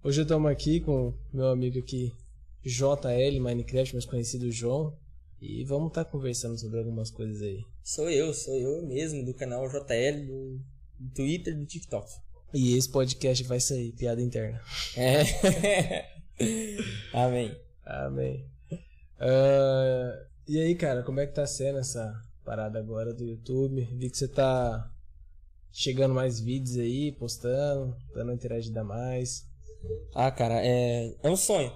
Hoje estamos aqui com meu amigo aqui, JL Minecraft, mais conhecido João. E vamos estar tá conversando sobre algumas coisas aí. Sou eu, sou eu mesmo, do canal JL, do Twitter do TikTok. E esse podcast vai sair, piada interna. É. Amém. Amém. Uh, e aí, cara, como é que tá sendo essa parada agora do YouTube? Vi que você tá chegando mais vídeos aí, postando, dando interagida mais. Ah, cara, é, é um sonho.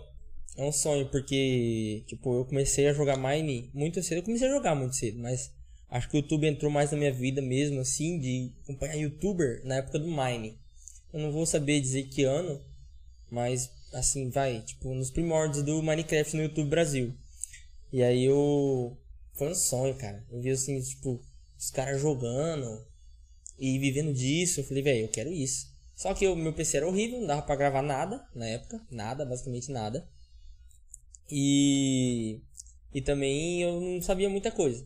É um sonho, porque, tipo, eu comecei a jogar Mine muito cedo. Eu comecei a jogar muito cedo, mas acho que o YouTube entrou mais na minha vida mesmo, assim, de acompanhar youtuber na época do Mine. Eu não vou saber dizer que ano, mas, assim, vai, tipo, nos primórdios do Minecraft no YouTube Brasil. E aí eu. Foi um sonho, cara. Eu vi, assim, tipo, os caras jogando e vivendo disso. Eu falei, velho, eu quero isso. Só que o meu PC era horrível, não dava pra gravar nada na época. Nada, basicamente nada. E. E também eu não sabia muita coisa.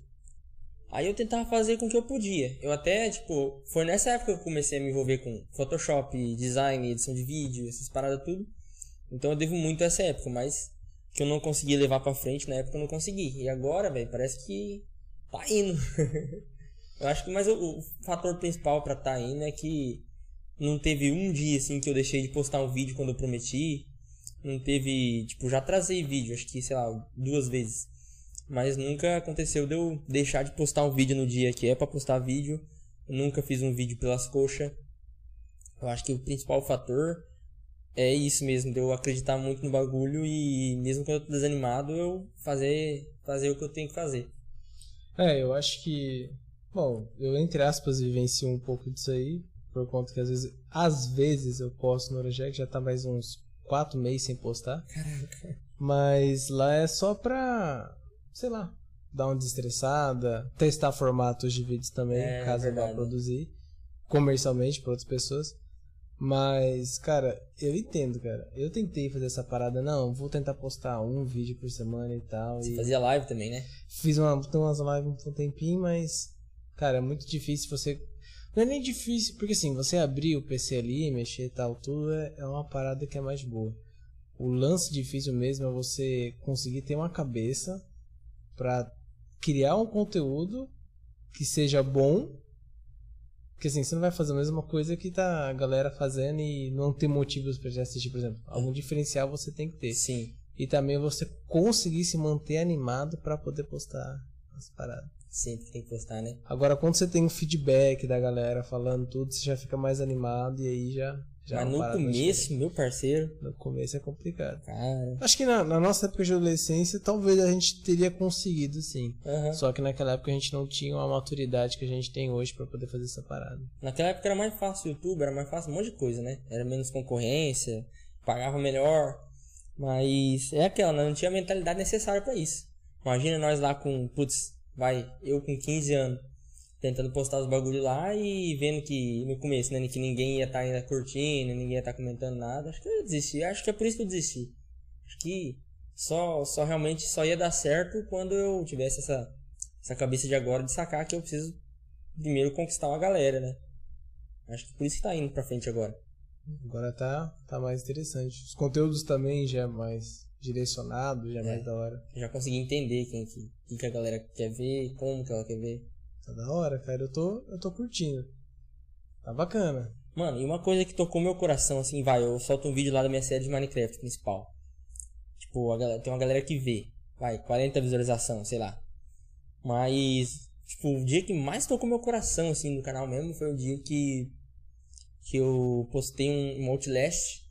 Aí eu tentava fazer com o que eu podia. Eu até, tipo, foi nessa época que eu comecei a me envolver com Photoshop, design, edição de vídeo, essas paradas tudo. Então eu devo muito a essa época, mas que eu não consegui levar pra frente na época eu não consegui. E agora, velho, parece que tá indo. eu acho que mas o, o fator principal para tá indo é que não teve um dia assim que eu deixei de postar um vídeo quando eu prometi. Não teve, tipo, já trazei vídeo, acho que, sei lá, duas vezes. Mas nunca aconteceu de eu deixar de postar um vídeo no dia que é para postar vídeo. Eu nunca fiz um vídeo pelas coxas. Eu acho que o principal fator é isso mesmo, de eu acreditar muito no bagulho e mesmo quando eu tô desanimado, eu fazer, fazer o que eu tenho que fazer. É, eu acho que. Bom, eu entre aspas vivencio um pouco disso aí, por conta que às vezes, às vezes eu posto no Oroject, já tá mais uns quatro meses sem postar. Caraca. Mas lá é só pra, sei lá, dar uma desestressada, testar formatos de vídeos também, é, caso eu vá produzir comercialmente para outras pessoas. Mas, cara, eu entendo, cara. Eu tentei fazer essa parada, não, vou tentar postar um vídeo por semana e tal. Você e fazia live também, né? Fiz uma, umas lives um tempinho, mas, cara, é muito difícil você não é nem difícil, porque assim, você abrir o PC ali, mexer e tal, tudo é, é uma parada que é mais boa. O lance difícil mesmo é você conseguir ter uma cabeça para criar um conteúdo que seja bom. Porque assim, você não vai fazer a mesma coisa que tá a galera fazendo e não ter motivos para assistir, por exemplo. Algum diferencial você tem que ter. Sim. E também você conseguir se manter animado para poder postar as paradas. Sempre tem que postar, né? Agora, quando você tem um feedback da galera falando tudo, você já fica mais animado e aí já. já Mas no começo, meu parceiro. No começo é complicado. Cara. Acho que na, na, nossa época de adolescência, talvez a gente teria conseguido, sim. Uhum. Só que naquela época a gente não tinha uma maturidade que a gente tem hoje para poder fazer essa parada. Naquela época era mais fácil o YouTube, era mais fácil um monte de coisa, né? Era menos concorrência, pagava melhor. Mas é aquela, né? não tinha a mentalidade necessária para isso. Imagina nós lá com, putz, vai, eu com 15 anos, tentando postar os bagulho lá e vendo que no começo, né, que ninguém ia estar tá ainda curtindo, ninguém ia estar tá comentando nada, acho que eu desisti, acho que é por isso que eu desisti. Acho que só, só realmente só ia dar certo quando eu tivesse essa, essa cabeça de agora de sacar que eu preciso primeiro conquistar uma galera, né? Acho que por isso que tá indo pra frente agora. Agora tá, tá mais interessante. Os conteúdos também já é mais direcionado, já é, mais da hora. Já consegui entender quem que, que a galera quer ver, como que ela quer ver. Tá da hora, cara. Eu tô, eu tô curtindo. Tá bacana. Mano, e uma coisa que tocou meu coração, assim, vai, eu solto um vídeo lá da minha série de Minecraft principal. Tipo, a galera, tem uma galera que vê. Vai, 40 visualização, sei lá. Mas, tipo, o dia que mais tocou meu coração, assim, no canal mesmo, foi o dia que. Que eu postei um, um Outlast.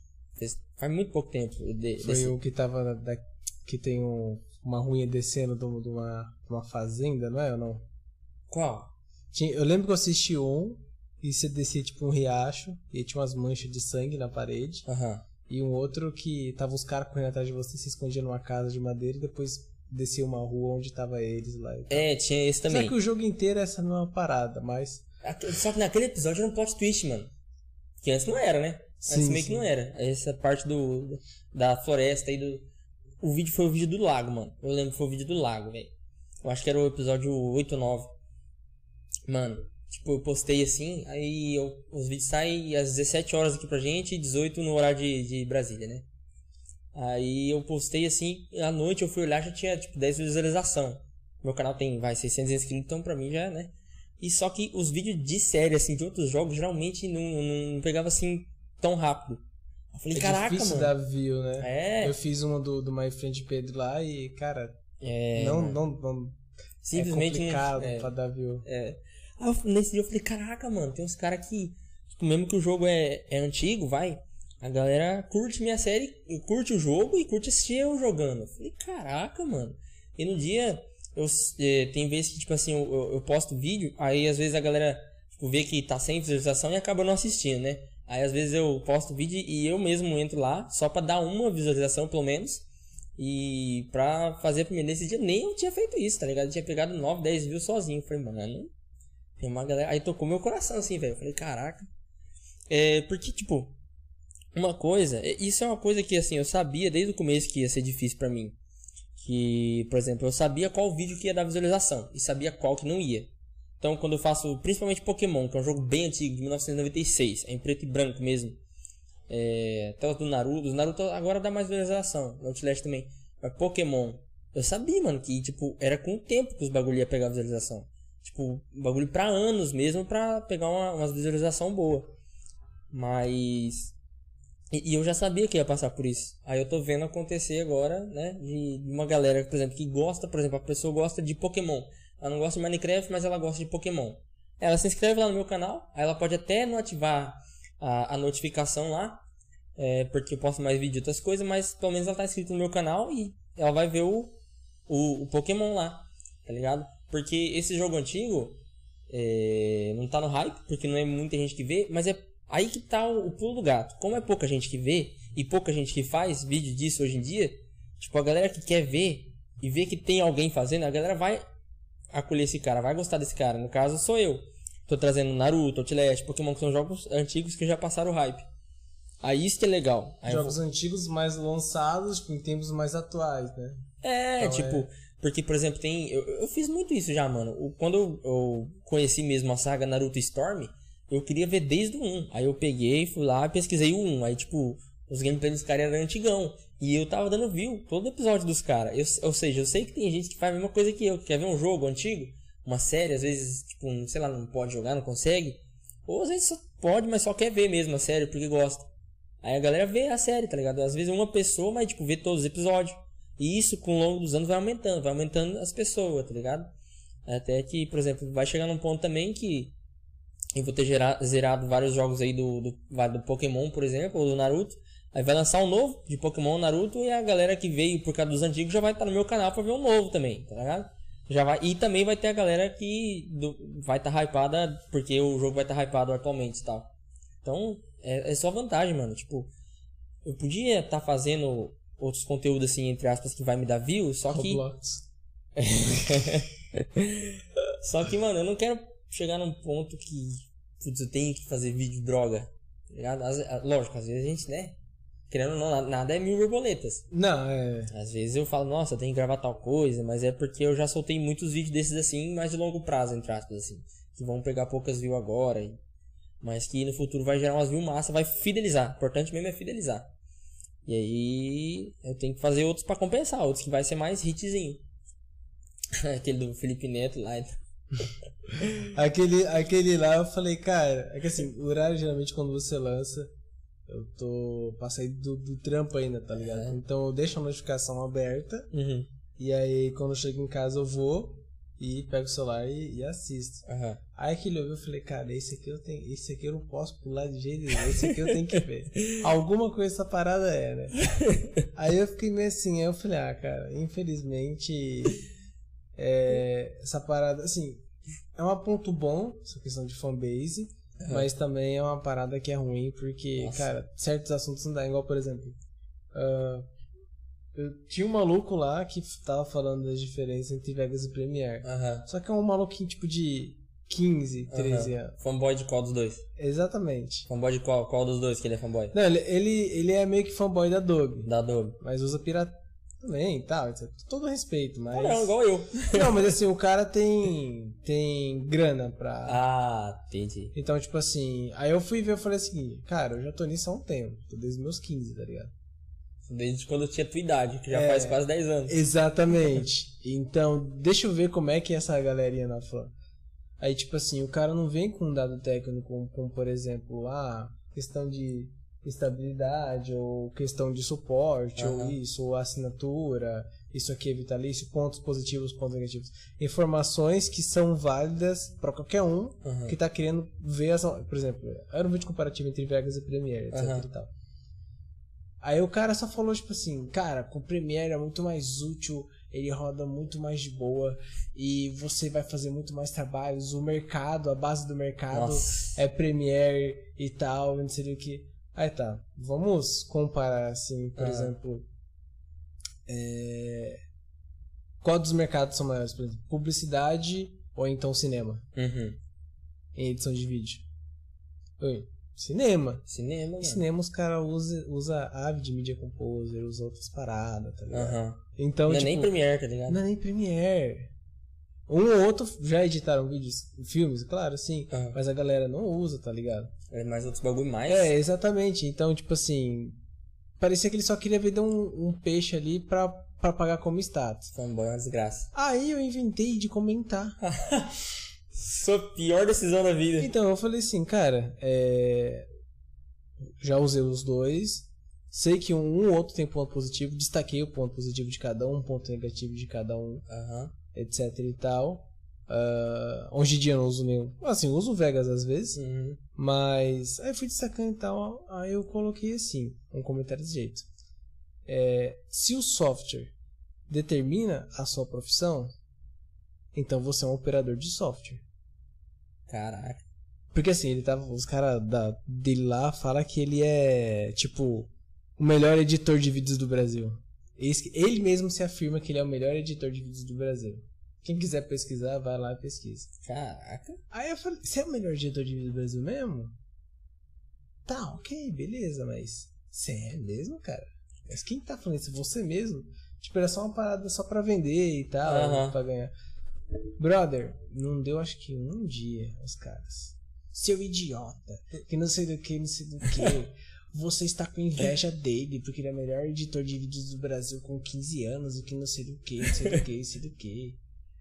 Faz muito pouco tempo. De, Foi desse... o que tava. Da, que tem um, uma ruinha descendo de uma, de uma fazenda, não é ou não? Qual? Tinha, eu lembro que eu assisti um e você descia tipo um riacho e tinha umas manchas de sangue na parede. Uhum. E um outro que tava os caras correndo atrás de você, se escondia numa casa de madeira e depois descia uma rua onde tava eles lá. É, tinha esse também. Só que o jogo inteiro essa não é uma parada, mas. Só que naquele episódio era um plot twist, mano. Que antes não era, né? Sim, Antes meio sim. que não era. Essa parte do da floresta aí do. O vídeo foi o vídeo do lago, mano. Eu lembro que foi o vídeo do lago, velho. Eu acho que era o episódio 8 ou 9. Mano, Tipo, eu postei assim, aí eu, os vídeos saem às 17 horas aqui pra gente e 18 no horário de, de Brasília, né? Aí eu postei assim, à noite eu fui olhar já tinha tipo 10 visualização. Meu canal tem, vai, 600 inscritos, então pra mim já, né? E só que os vídeos de série, assim, de outros jogos, geralmente não, não, não pegava assim tão rápido. Eu falei, É caraca, difícil mano. dar view, né? É, Eu fiz uma do, do My Friend Pedro lá e, cara, é não, não, não. simplesmente é complicado é. pra dar view. É. Aí eu- nesse dia eu falei, caraca, mano, tem uns caras que, tipo, mesmo que o jogo é, é antigo, vai, a galera curte minha série, curte o jogo e curte assistir eu jogando. Eu falei, caraca, mano. E no dia, eu, eh, tem vezes que, tipo assim, eu, eu, eu posto vídeo, aí às vezes a galera, tipo, vê que tá sem visualização e acaba não assistindo, né? Aí às vezes eu posto vídeo e eu mesmo entro lá, só pra dar uma visualização, pelo menos. E pra fazer a primeira nesse dia, nem eu tinha feito isso, tá ligado? Eu tinha pegado 9, 10 views sozinho. Falei, mano, tem uma galera. Aí tocou meu coração assim, velho. Falei, caraca. É, porque, tipo, uma coisa, é- isso é uma coisa que, assim, eu sabia desde o começo que ia ser difícil pra mim. Que, por exemplo, eu sabia qual vídeo que ia dar visualização e sabia qual que não ia. Então, quando eu faço, principalmente Pokémon, que é um jogo bem antigo, de 1996, é em preto e branco mesmo. É, os do Naruto, Naruto agora dá mais visualização, no Outlast também. Mas Pokémon, eu sabia, mano, que, tipo, era com o tempo que os bagulho ia pegar visualização. Tipo, bagulho pra anos mesmo pra pegar uma, uma visualização boa. Mas. E, e eu já sabia que ia passar por isso. Aí eu tô vendo acontecer agora, né? De, de uma galera, por exemplo, que gosta, por exemplo, a pessoa gosta de Pokémon. Ela não gosta de Minecraft, mas ela gosta de Pokémon. Ela se inscreve lá no meu canal, ela pode até não ativar a, a notificação lá, é, porque eu posto mais vídeo e outras coisas, mas pelo menos ela tá inscrita no meu canal e ela vai ver o, o, o Pokémon lá, tá ligado? Porque esse jogo antigo é, não tá no hype, porque não é muita gente que vê, mas é aí que tá o, o pulo do gato. Como é pouca gente que vê e pouca gente que faz vídeo disso hoje em dia, tipo, a galera que quer ver e vê que tem alguém fazendo, a galera vai acolher esse cara, vai gostar desse cara. No caso, sou eu. Tô trazendo Naruto, Outlast, Pokémon, que são jogos antigos que já passaram o hype. Aí isso que é legal. Aí eu Jogos antigos mais lançados, tipo, em tempos mais atuais, né? É, Então, tipo, porque, por exemplo, tem. Eu, eu fiz muito isso já, mano. Quando eu, eu conheci mesmo a saga Naruto Storm, eu queria ver desde o 1. Aí eu peguei, fui lá, pesquisei o 1. Aí, tipo, os gameplays dos caras eram antigão. E eu tava dando view todo episódio dos caras. Ou seja, eu sei que tem gente que faz a mesma coisa que eu, que quer ver um jogo antigo, uma série, às vezes, tipo, um, sei lá, não pode jogar, não consegue. Ou às vezes só pode, mas só quer ver mesmo a série porque gosta. Aí a galera vê a série, tá ligado? Às vezes uma pessoa, mas tipo, vê todos os episódios. E isso, com o longo dos anos, vai aumentando, vai aumentando as pessoas, tá ligado? Até que, por exemplo, vai chegar num ponto também que eu vou ter gera- zerado vários jogos aí do, do, do Pokémon, por exemplo, ou do Naruto. Aí vai lançar um novo de Pokémon Naruto e a galera que veio por causa dos antigos já vai estar no meu canal pra ver um novo também, tá ligado? Já vai, e também vai ter a galera que do- vai estar hypada porque o jogo vai estar hypado atualmente e tal. Então, é, é só vantagem, mano. Tipo, eu podia estar fazendo outros conteúdos assim, entre aspas, que vai me dar views, só que. Roblox. Só que, mano, eu não quero chegar num ponto que. Putz, eu tenho que fazer vídeo droga. tá ligado? Às- lógico, às vezes a gente, né? Querendo ou não, na- nada é mil borboletas. Não, é. Às vezes eu falo, nossa, eu tenho que gravar tal coisa, mas é porque eu já soltei muitos vídeos desses assim, mais de longo prazo, entre aspas, assim. Que vão pegar poucas views agora, mas que no futuro vai gerar umas views massa, vai fidelizar. O importante mesmo é fidelizar. E aí eu tenho que fazer outros pra compensar, outros que vai ser mais hitzinho. Aquele do Felipe Neto lá. Aquele, aquele lá eu falei, cara, é que assim, o horário geralmente quando você lança, eu tô. Passei do, do trampo ainda, tá ligado? É. Então eu deixo a notificação aberta Uhum. e aí quando eu chego em casa eu vou e pego o celular e, e assisto. Aham. Aí aquele eu vi, eu falei, cara, esse aqui eu tenho. Esse aqui eu não posso pular de jeito nenhum, esse aqui eu tenho que ver. Alguma coisa essa parada é, né? Aí eu fiquei meio assim, aí eu falei, ah, cara, infelizmente é, essa parada, assim, é um ponto bom, essa questão de fanbase, Aham. mas também é uma parada que é ruim, porque, Nossa. cara, certos assuntos não dá, igual, por exemplo, ah, eu tinha um maluco lá que tava falando das diferenças entre Vegas e Premiere. Só que é um maluquinho tipo de 15, 13 Aham. anos. Fanboy de qual dos dois? Exatamente. Fanboy de qual? Qual dos dois que ele é fanboy? Não, ele, ele, ele é meio que fanboy da Adobe, Da Adobe. mas usa pirata. Também, tal, etc. Todo respeito, mas. Não, igual eu. Não, mas assim, o cara tem. tem grana pra. Ah, entendi. Então, tipo assim, aí eu fui ver eu falei assim, cara, eu já tô nisso há um tempo, tô desde meus 15, tá ligado? Desde quando eu tinha tua idade, que já É. faz quase 10 anos. Exatamente. Então, deixa eu ver como é que é essa galerinha na fã. Aí, tipo assim, o cara não vem com um dado técnico como, como, por exemplo, ah, questão de estabilidade, ou questão de suporte, ou Aham. isso, ou assinatura, isso aqui é vitalício, pontos positivos, pontos negativos. Informações que são válidas para qualquer um Aham. que tá querendo ver as. Por exemplo, era um vídeo comparativo entre Vegas e Premiere, etc Aham. e tal. Aí o cara só falou, tipo assim, cara, com o Premiere é muito mais útil, ele roda muito mais de boa e você vai fazer muito mais trabalhos. O mercado, a base do mercado Nossa. é Premiere e tal, não sei o que. Aí tá, vamos comparar assim, por Ah. exemplo. é, Qual dos mercados são maiores, por exemplo? Publicidade ou então cinema? Uhum. Em edição de vídeo. Oi, cinema. Cinema, Em mano. cinema os caras usam usa Avid Media Composer, usa outras paradas, tá ligado? Aham. Então, Não é tipo, nem Premiere, tá ligado? não é nem Premiere. Um ou outro já editaram vídeos, filmes, claro, sim. Aham. Mas a galera não usa, tá ligado? É mais outros bagulho mais. É, exatamente. Então, tipo assim. Parecia que ele só queria vender um, um peixe ali pra, pra pagar como status. Fanboy é uma desgraça. Aí eu inventei de comentar. Sua pior decisão da vida. Então, eu falei assim, cara, é... já usei os dois. Sei que um ou outro tem ponto positivo. Destaquei o ponto positivo de cada um, ponto negativo de cada um, Aham. Etc e tal. Ah, hoje em dia eu não uso nenhum. Assim, eu uso Vegas às vezes. Uhum. Mas aí fui destacando e tal. Aí eu coloquei assim, um comentário desse jeito. É, se o software determina a sua profissão, então você é um operador de software. Caraca. Porque assim, ele tava. Os caras dele lá falam que ele é, tipo, o melhor editor de vídeos do Brasil. Ele mesmo se afirma que ele é o melhor editor de vídeos do Brasil. Quem quiser pesquisar, vai lá e pesquisa. Caraca. Aí eu falei, você é o melhor editor de vídeo do Brasil mesmo? Tá, ok, beleza, mas você é mesmo, cara? Mas quem tá falando isso? Você mesmo? Tipo, era só uma parada só pra vender e tal, Aham. pra ganhar. Brother, não deu acho que um dia os caras. Seu idiota, que não sei do que, não sei do que. Você está com inveja dele, porque ele é o melhor editor de vídeos do Brasil com 15 anos, e que não sei do que, não sei do que, não sei do que.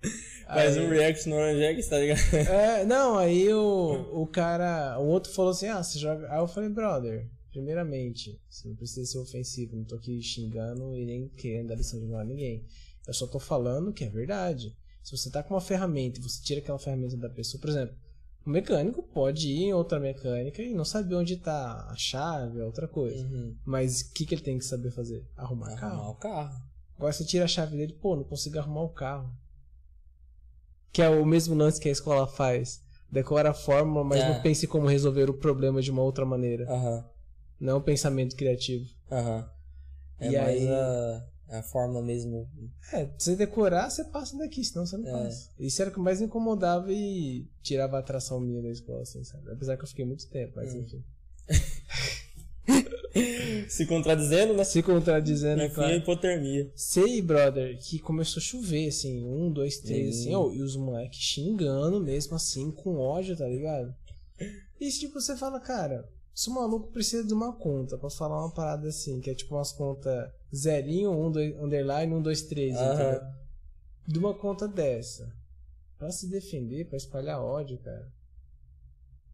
Faz um react no Orange X, tá ligado? é, não, aí o, o cara, o outro falou assim, ah, você joga. Aí eu falei, brother, primeiramente, você não precisa ser ofensivo, não tô aqui xingando e nem querendo dar lição de moral a ninguém. Eu só tô falando que é verdade. Se você tá com uma ferramenta e você tira aquela ferramenta da pessoa, por exemplo, o mecânico pode ir em outra mecânica e não saber onde tá a chave, é outra coisa. Uhum. Mas o que, que ele tem que saber fazer? Arrumar Arrumar carro. o carro. Agora você tira a chave dele, pô, não consigo arrumar o carro. Que é o mesmo lance que a escola faz. Decora a fórmula, mas É. não pense como resolver o problema de uma outra maneira. Aham. Não é um pensamento criativo. Aham. É E mais aí- a, a fórmula mesmo. É, se você decorar, você passa daqui, senão você não É. passa. Isso era o que mais me incomodava e tirava a atração minha da escola, assim, sabe? Apesar que eu fiquei muito tempo, mas Hum. enfim. Se contradizendo, né? Se contradizendo, é Enfim, a claro. hipotermia. Sei, brother, que começou a chover, assim, um, dois, três, assim, ó, e os moleques xingando mesmo, assim, com ódio, tá ligado? E tipo, você fala, cara, se o maluco precisa de uma conta pra falar uma parada assim, que é tipo umas contas zerinho, um, dois, underline, um, dois, três, Aham. entendeu? De uma conta dessa, pra se defender, pra espalhar ódio, cara.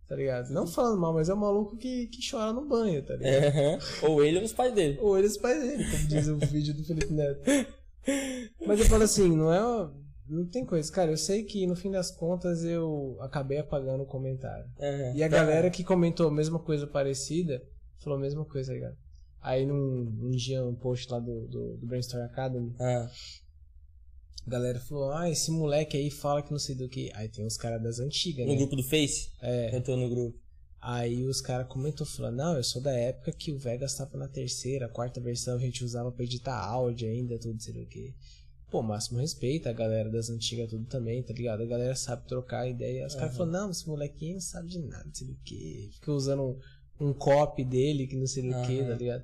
Tá ligado? Não falando mal, mas é um maluco que, que chora no banho, tá ligado? Aham. Ou ele ou os pais dele. Ou eles pais dele, como diz o vídeo do Felipe Neto. Mas eu falo assim, não é. Não tem coisa. Cara, eu sei que no fim das contas eu acabei apagando o comentário. Aham. E a Tá. galera que comentou a mesma coisa parecida falou a mesma coisa, tá ligado? Aí num, dia, um post lá do, do, do Brainstorm Academy, Ah, a galera falou: Ah, esse moleque aí fala que não sei do que. Aí tem os caras das antigas, no né? grupo do Face? É. Tô no grupo. Aí os caras comentou falando, não, eu sou da época que o Vegas tava na terceira, quarta versão, a gente usava pra editar áudio ainda, tudo, sei lá o que. Pô, máximo respeito, a galera das antigas tudo também, tá ligado? A galera sabe trocar ideia. Os caras Aham. falaram, não, esse molequinho não sabe de nada, não sei do que. Fica usando um, um copy dele, que não sei do que, Aham. tá ligado?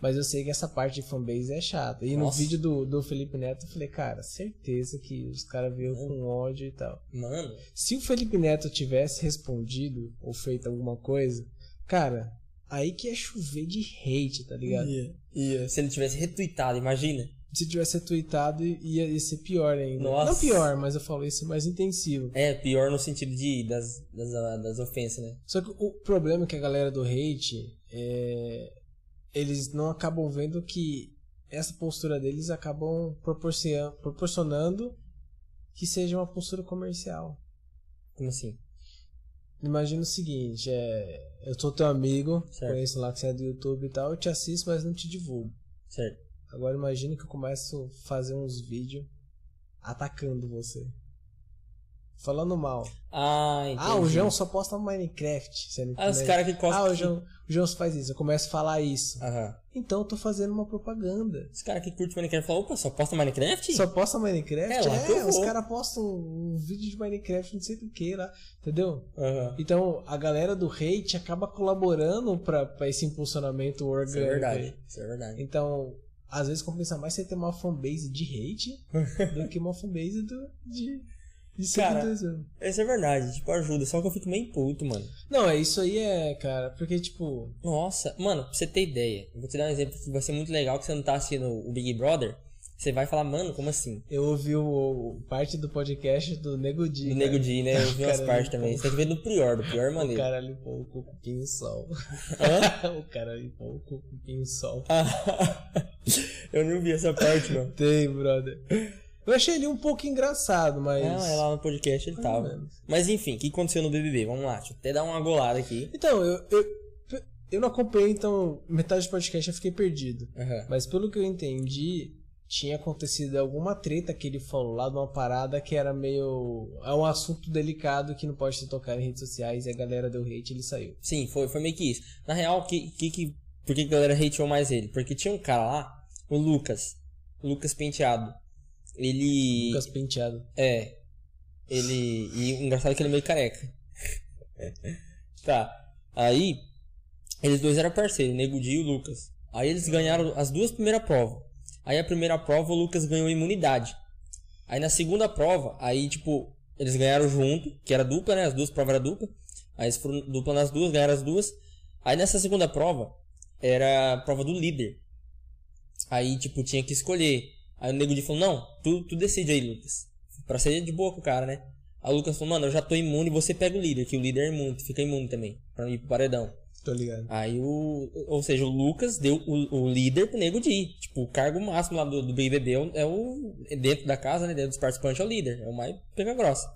Mas eu sei que essa parte de fanbase é chata. E no Nossa. vídeo do, do Felipe Neto eu falei, cara, certeza que os caras veio com ódio e tal. Mano, Se o Felipe Neto tivesse respondido ou feito alguma coisa, cara, aí que ia chover de hate, tá ligado? ia, ia. Se ele tivesse retweetado, imagina. Se tivesse tweetado, ia, ia ser pior ainda. Nossa. Não pior, mas eu falo, ia ser mais intensivo. É, pior no sentido de, das, das, das ofensas, né? Só que o problema é que a galera do hate, é, eles não acabam vendo que essa postura deles acabam proporcion- proporcionando que seja uma postura comercial. Como assim? Imagina o seguinte, é, eu sou teu amigo, Certo. conheço lá que você é do YouTube e tal, eu te assisto, mas não te divulgo. Certo. Agora imagina que eu começo a fazer uns vídeos atacando você. Falando mal. Ah, entendi. Ah, o João só posta Minecraft. Sendo Ah, os caras que costam. Ah, o João, o João faz isso. Eu começo a falar isso. Aham. Então eu tô fazendo uma propaganda. Os caras que curtem Minecraft falam, opa, só posta Minecraft? Só posta Minecraft? É lá eu os caras postam um vídeo de Minecraft, não sei do que lá. Entendeu? Aham. Então a galera do hate acaba colaborando pra, pra esse impulsionamento Isso orgânico. é verdade. Isso é verdade. Então, às vezes compensa mais você ter uma fanbase de hate do que uma fanbase do, de, de Cara. Isso é verdade, tipo, ajuda. Só que eu fico meio puto, mano. Não, é isso aí é, cara, porque tipo. Nossa, mano, pra você ter ideia, eu vou te dar um exemplo que vai ser muito legal que você não tá assistindo o Big Brother. Você vai falar, mano, como assim? Eu ouvi o, o- parte do podcast do Nego Di. Do cara. Nego Di, né? Eu vi umas partes também. Você tem que ver do pior, do pior O maneiro. cara limpou o cu com pinho-sol. Hã? o cara limpou o cu com pinho-sol. eu não vi essa parte, mano. Tem, brother. Eu achei ele um pouco engraçado, mas. Não, é lá no podcast ele tava. menos. Mas enfim, o que aconteceu no BBB? Vamos lá, deixa eu até dar uma golada aqui. Então, eu, eu, eu não acompanhei, então metade do podcast eu fiquei perdido. Aham. Mas pelo que eu entendi, tinha acontecido alguma treta que ele falou lá de uma parada que era meio. É um assunto delicado que não pode se tocar em redes sociais e a galera deu hate e ele saiu. Sim, foi, foi meio que isso. Na real, que, que, que, por que a galera hateou mais ele? Porque tinha um cara lá, o Lucas. Lucas Penteado. Ele. Lucas penteado. É. Ele. E o engraçado é que ele é meio careca. tá. Aí. Eles dois eram parceiros, Nego Di e o Lucas. Aí eles ganharam as duas primeiras provas. Aí a primeira prova o Lucas ganhou imunidade. Aí na segunda prova, aí tipo, eles ganharam junto, que era dupla, né? As duas provas eram dupla. Aí eles foram dupla nas duas, ganharam as duas. Aí nessa segunda prova, era a prova do líder. Aí, tipo, tinha que escolher. Aí o Nego Di falou, não, tu, tu decide aí, Lucas. Pra ser de boa com o cara, né? Aí o Lucas falou, mano, eu já tô imune, você pega o líder, que o líder é imune, tu fica imune também, pra não ir pro paredão. Tô ligado. Aí o. Ou seja, o Lucas deu o, o líder pro Nego Di. Tipo, o cargo máximo lá do, do BBB é o, é o. é Dentro da casa, né? Dentro dos participantes é o líder. É o mais pega grossa.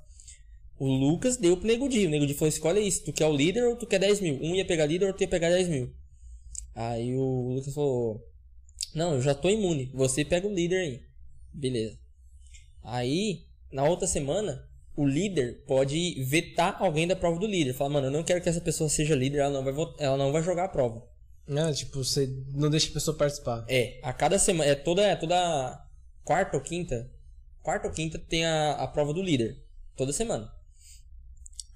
O Lucas deu pro Nego Di. O Nego Di falou: escolhe isso. Tu quer o líder ou tu quer 10 mil? Um ia pegar líder ou outro ia pegar 10 mil. Aí o Lucas falou: Não, eu já tô imune. Você pega o líder aí. Beleza. Aí, na outra semana, o líder pode vetar alguém da prova do líder. Fala, mano, eu não quero que essa pessoa seja líder, ela não vai, vot- ela não vai jogar a prova. Ah, tipo, você não deixa a pessoa participar. É, a cada semana, é toda, é toda quarta ou quinta, quarta ou quinta tem a, a prova do líder. Toda semana.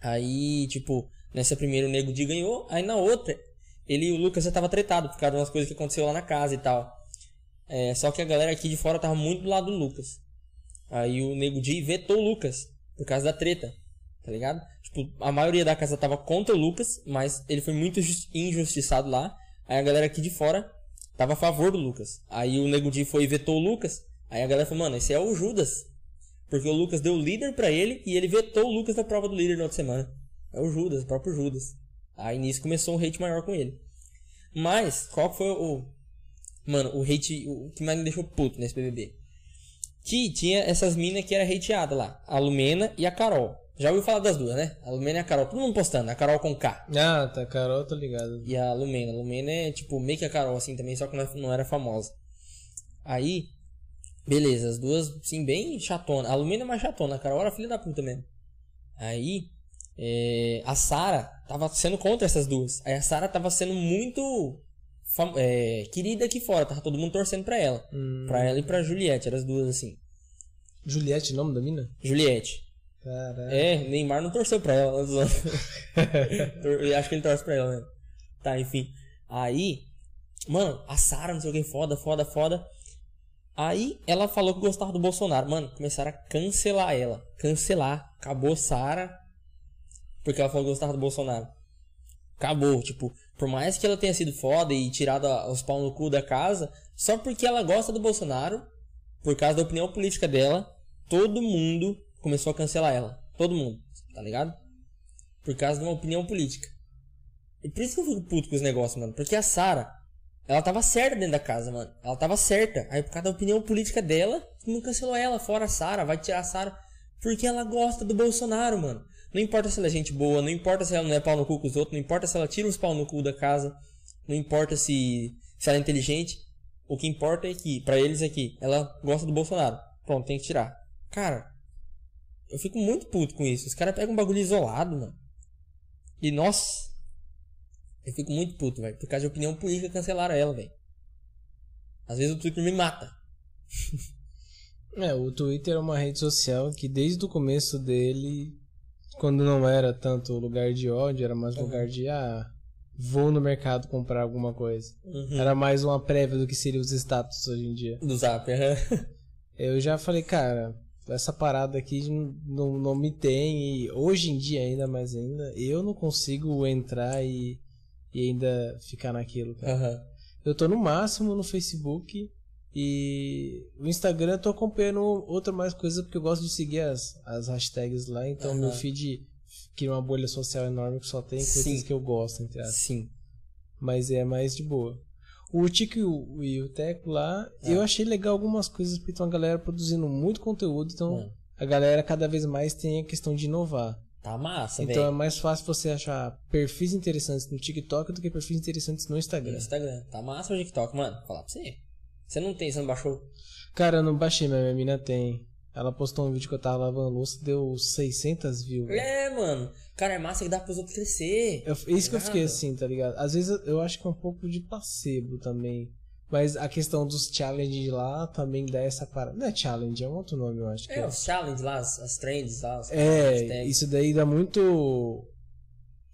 Aí, tipo, nessa primeira o Nego Di ganhou, aí na outra, ele e o Lucas já tava tretado por causa de umas coisas que aconteceu lá na casa e tal. É, só que a galera aqui de fora tava muito do lado do Lucas. Aí o Nego Di vetou o Lucas por causa da treta, tá ligado? Tipo, a maioria da casa tava contra o Lucas, mas ele foi muito jus- injustiçado lá. Aí a galera aqui de fora tava a favor do Lucas. Aí o Nego Di foi e vetou o Lucas. Aí a galera falou, mano, esse é o Judas. Porque o Lucas deu o líder pra ele e ele vetou o Lucas da prova do líder na outra semana. É o Judas, o próprio Judas. Aí nisso começou um hate maior com ele. Mas, qual foi o. Mano, o hate. O que mais me deixou puto nesse BBB? Que tinha essas minas que era hateada lá. A Lumena e a Carol. Já ouviu falar das duas, né? A Lumena e a Carol. Todo mundo postando. A Carol com K. Ah, tá, Carol, tô ligado. E a Lumena. A Lumena é tipo meio que a Carol, assim, também, só que não era famosa. Aí, beleza, as duas, sim, bem chatona. A Lumena é mais chatona, a Carol era filha da puta mesmo. Aí, é, a Sara tava sendo contra essas duas. Aí a Sara tava sendo muito é, querida aqui fora, tava todo mundo torcendo pra ela. Hum, Pra ela e pra Juliette, eram as duas assim. Juliette, nome da mina? Juliette. Caralho. É, Neymar não torceu pra ela. acho que ele torce pra ela, né? Tá, enfim. Aí, Mano, a Sara, não sei o que, foda, foda, foda. Aí ela falou que gostava do Bolsonaro. Mano, começaram a cancelar ela. Cancelar. Acabou Sara. Porque ela falou que gostava do Bolsonaro. Acabou. Tipo, por mais que ela tenha sido foda e tirado os pau no cu da casa, só porque ela gosta do Bolsonaro, por causa da opinião política dela, todo mundo começou a cancelar ela. Todo mundo. Tá ligado? Por causa de uma opinião política. E por isso que eu fico puto com os negócios, mano. Porque a Sara, ela tava certa dentro da casa, mano. Ela tava certa. Aí por causa da opinião política dela, não cancelou ela. Fora a Sara, vai tirar a Sara. Porque ela gosta do Bolsonaro, mano. Não importa se ela é gente boa, não importa se ela não é pau no cu com os outros, não importa se ela tira os pau no cu da casa, não importa se, se ela é inteligente. O que importa é que, pra eles aqui, ela gosta do Bolsonaro. Pronto, tem que tirar. Cara, eu fico muito puto com isso. Os caras pegam um bagulho isolado, mano. E nossa, eu fico muito puto, velho. Por causa de opinião política, cancelaram ela, velho. Às vezes o Twitter me mata. É, o Twitter é uma rede social que desde o começo dele, quando não era tanto lugar de ódio, era mais lugar de ah, vou no mercado comprar alguma coisa. Uhum. Era mais uma prévia do que seriam os status hoje em dia. Do Zap, aham. Eu já falei, cara, essa parada aqui não, não, me tem e hoje em dia ainda mais ainda, eu não consigo entrar e, e ainda ficar naquilo, cara. Eu tô no máximo no Facebook e o Instagram eu tô acompanhando outra mais coisa porque eu gosto de seguir as, as hashtags lá, então Aham. meu feed cria uma bolha social enorme que só tem coisas Sim. que eu gosto, entre aspas. Sim. Mas é mais de boa. O Tico e o, Teco lá, Ah. eu achei legal algumas coisas porque tem uma galera produzindo muito conteúdo, então Mano, a galera cada vez mais tem a questão de inovar. tá massa, então é velho. mais fácil você achar perfis interessantes no TikTok do que perfis interessantes no No Instagram. Instagram. Tá massa o TikTok, mano. Vou falar pra você. Você não tem, você não baixou? Cara, eu não baixei, mas minha mina tem. Ela postou um vídeo que eu tava lavando louça, deu 600 views. É, mano. Cara, é massa que dá pros outros crescer. Eu, é isso que eu fiquei assim, tá ligado? Às vezes eu, eu acho que é um pouco de placebo também. Mas a questão dos challenges lá também dá essa parada. Não é challenge, é um outro nome, eu acho. Que É, os challenges lá, as, as trends lá. As É, hashtags. isso daí dá muito.